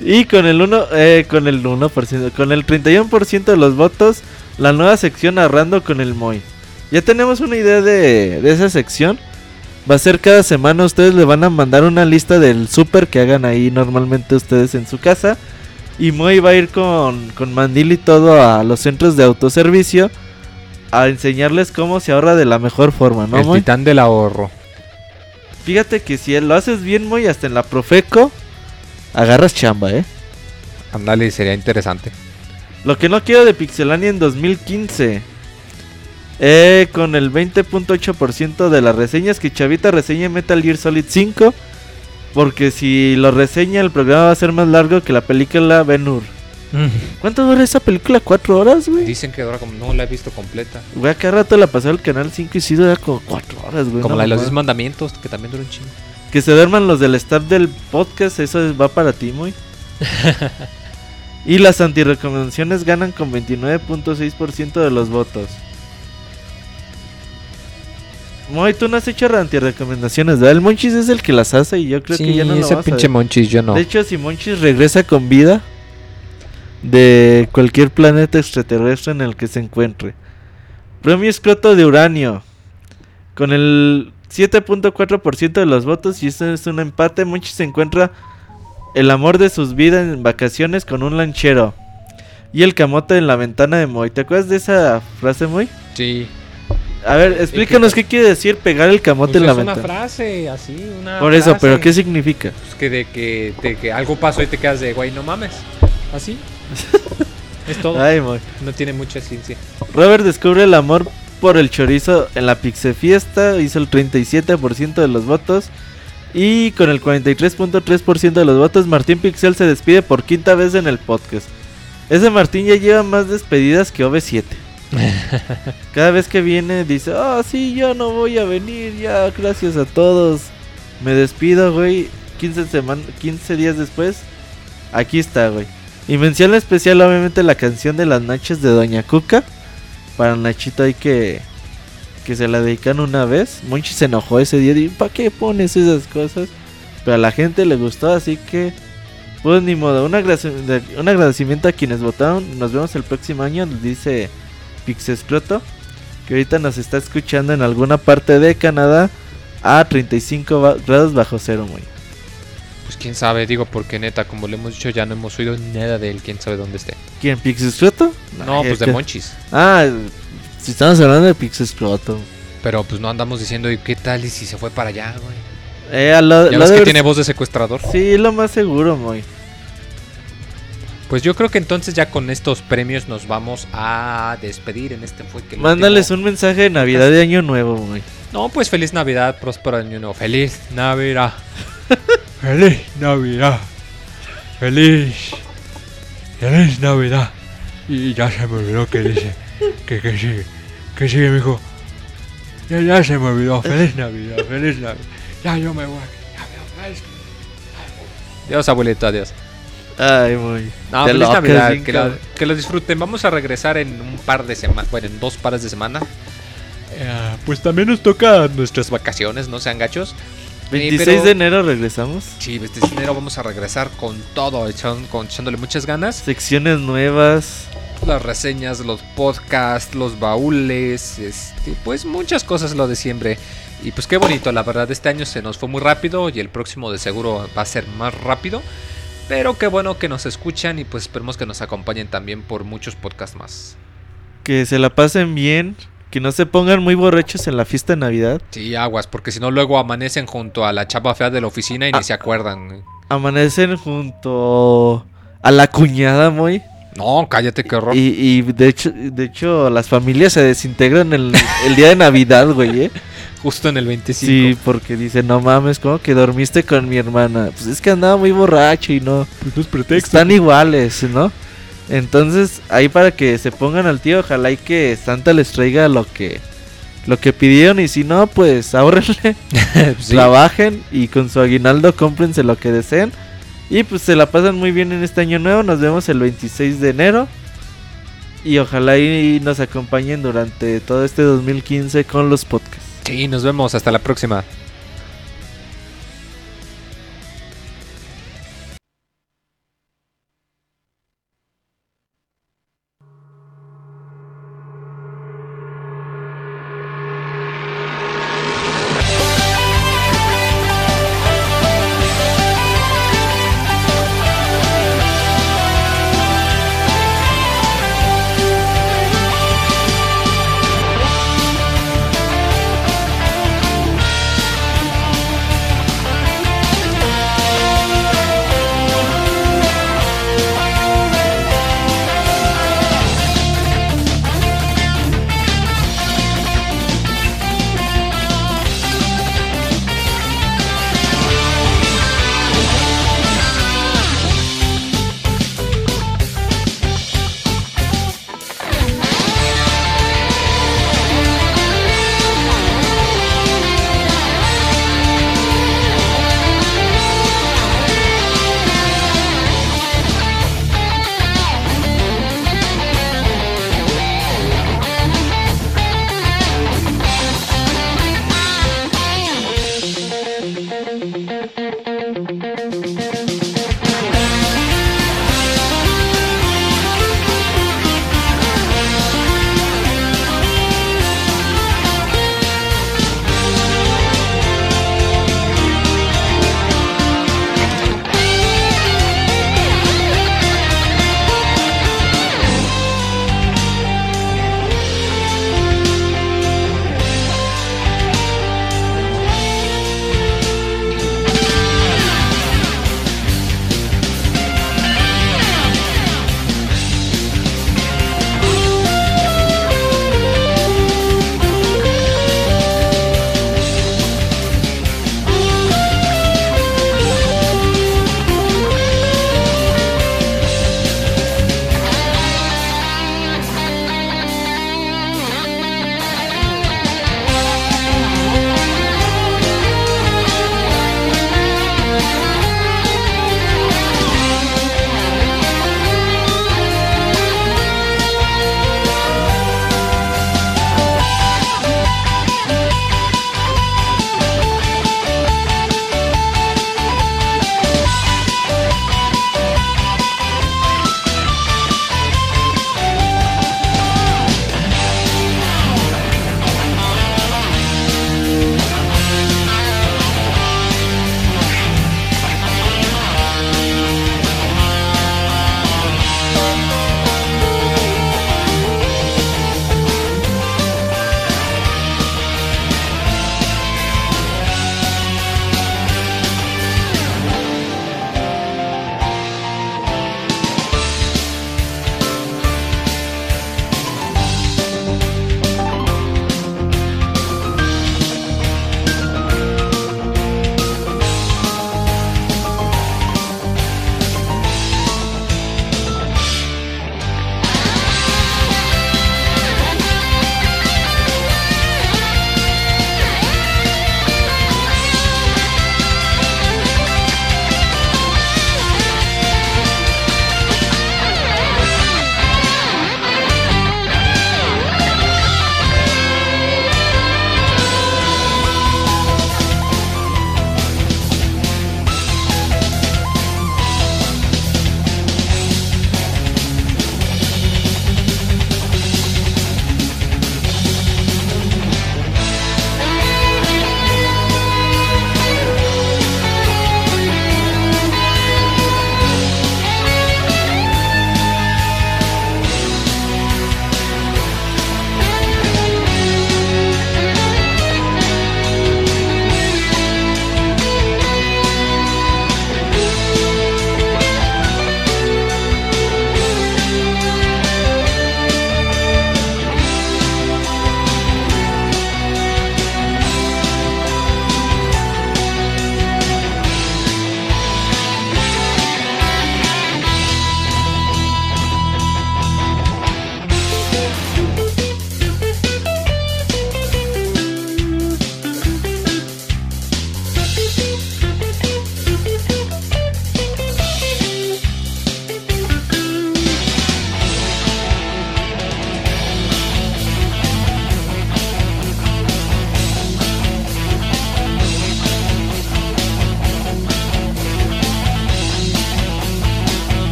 Y con el 1, eh, con el 1%, con el 31% de los votos, la nueva sección narrando con el Moy. Ya tenemos una idea de, de esa sección. Va a ser cada semana, ustedes le van a mandar una lista del super que hagan ahí normalmente ustedes en su casa. Y Moy va a ir con, con Mandil y todo a los centros de autoservicio a enseñarles cómo se ahorra de la mejor forma, ¿no, el Moy? titán del ahorro. Fíjate que si lo haces bien, Moy, hasta en la Profeco, agarras chamba, ¿eh? Ándale, sería interesante. Lo que no quiero de Pixelania en 2015. Eh, con el 20.8% de las reseñas que Chavita reseña Metal Gear Solid 5. Porque si lo reseña el programa va a ser más largo que la película Ben Hur. ¿Cuánto dura esa película? ¿Cuatro horas, güey? Dicen que dura como... No la he visto completa. Güey, acá rato la pasó el canal 5 y sí dura como cuatro horas, güey. Como no la de los mamá. 10 mandamientos, que también dura un chingo. Que se duerman los del staff del podcast, eso es- va para ti, muy. (laughs) y las antirecomendaciones ganan con 29.6% de los votos. Moy, tú no has hecho antirecomendaciones, ¿verdad? El Monchis es el que las hace y yo creo que ya no lo ese vas a pinche ver. monchis, yo no. De hecho, si Monchis regresa con vida de cualquier planeta extraterrestre en el que se encuentre. Premio escroto de uranio. Con el 7.4% de los votos y esto es un empate, Monchis se encuentra el amor de sus vidas en vacaciones con un lanchero. Y el camote en la ventana de Moy. ¿Te acuerdas de esa frase, Moy? Sí. A ver, explícanos qué quiere decir pegar el camote Pues en la es una ventana. frase así, una Por eso, frase. pero ¿qué significa? Pues que de que, de que algo pasó y te quedas de, güey, no mames. Así. (laughs) es todo. Ay, Moy. No tiene mucha ciencia. Robert descubre el amor por el chorizo en la Pixe Fiesta, hizo el 37% de los votos. Y con el 43.3% de los votos, Martín Pixel se despide por quinta vez en el podcast. Ese Martín ya lleva más despedidas que OV7. (laughs) Cada vez que viene dice, ah, sí, ya no voy a venir, ya, gracias a todos. Me despido, güey. 15, seman 15 días después, aquí está, güey. Y mención especial, obviamente, la canción de las noches de Doña Cuca. Para Nachito hay que que se la dedican una vez. Monchi se enojó ese día. y ¿Para qué pones esas cosas? Pero a la gente le gustó, así que pues ni modo. Un, agradecimiento a quienes votaron. Nos vemos el próximo año, nos dice Pixescroto. que ahorita nos está escuchando en alguna parte de Canadá a 35 ba- grados bajo cero, muy. Pues quién sabe, digo, porque neta, como le hemos dicho, ya no hemos oído nada de él, quién sabe dónde esté. ¿Quién? ¿Pixescroto? No, Ay, pues de que- Monchis. Ah, si estamos hablando de Pixescroto. Pero pues no andamos diciendo, ¿y qué tal y si se fue para allá, güey? Eh, a lo, Ya lo ves que ver- tiene voz de secuestrador. Sí, lo más seguro, muy. Pues yo creo que entonces ya con estos premios nos vamos a despedir en este fue que Mándales un mensaje de Navidad de Año Nuevo, muy. No, pues feliz Navidad, próspero año nuevo. Feliz Navidad. (laughs) feliz Navidad. Feliz. Feliz Navidad. Y ya se me olvidó que dice. Que, que sigue. Que sigue, mijo. Ya, ya se me olvidó. Feliz Navidad. Feliz Navidad. Ya yo me voy. Ya me voy. Adiós, abuelito. Adiós. Ay, muy. No, feliz Navidad. Que lo, cabrón. que lo disfruten. Vamos a regresar en un par de semanas. Bueno, en dos pares de semana. Eh, pues también nos toca nuestras vacaciones, no sean gachos. 26 pero- de enero regresamos. Sí, este enero vamos a regresar con todo, con, echándole muchas ganas. Secciones nuevas. Las reseñas, los podcasts, los baúles, este, pues muchas cosas lo de siempre. Y pues qué bonito, la verdad, este año se nos fue muy rápido y el próximo de seguro va a ser más rápido. Pero qué bueno que nos escuchan y pues esperemos que nos acompañen también por muchos podcasts más. Que se la pasen bien. Que no se pongan muy borrachos en la fiesta de Navidad. Sí, aguas, porque si no luego amanecen junto a la chapa fea de la oficina y ni Ah. se acuerdan. Amanecen junto a la cuñada, muy. No, cállate, qué horror. Y, y de hecho, de hecho, las familias se desintegran el, el día de Navidad, güey, ¿eh? (laughs) Justo en el 25. Sí, porque dicen, no mames, ¿cómo que dormiste con mi hermana? Pues es que andaba muy borracho y no. Pues no es pretexto. Están iguales, ¿no? Entonces, ahí para que se pongan al tío, ojalá y que Santa les traiga lo que lo que pidieron y si no, pues (laughs) ahorrenle, (laughs) Sí. trabajen y con su aguinaldo cómprense lo que deseen. Y pues se la pasan muy bien en este año nuevo. Nos vemos el 26 de enero. Y ojalá y nos acompañen durante todo este 2015 con los podcasts. Sí, nos vemos. Hasta la próxima.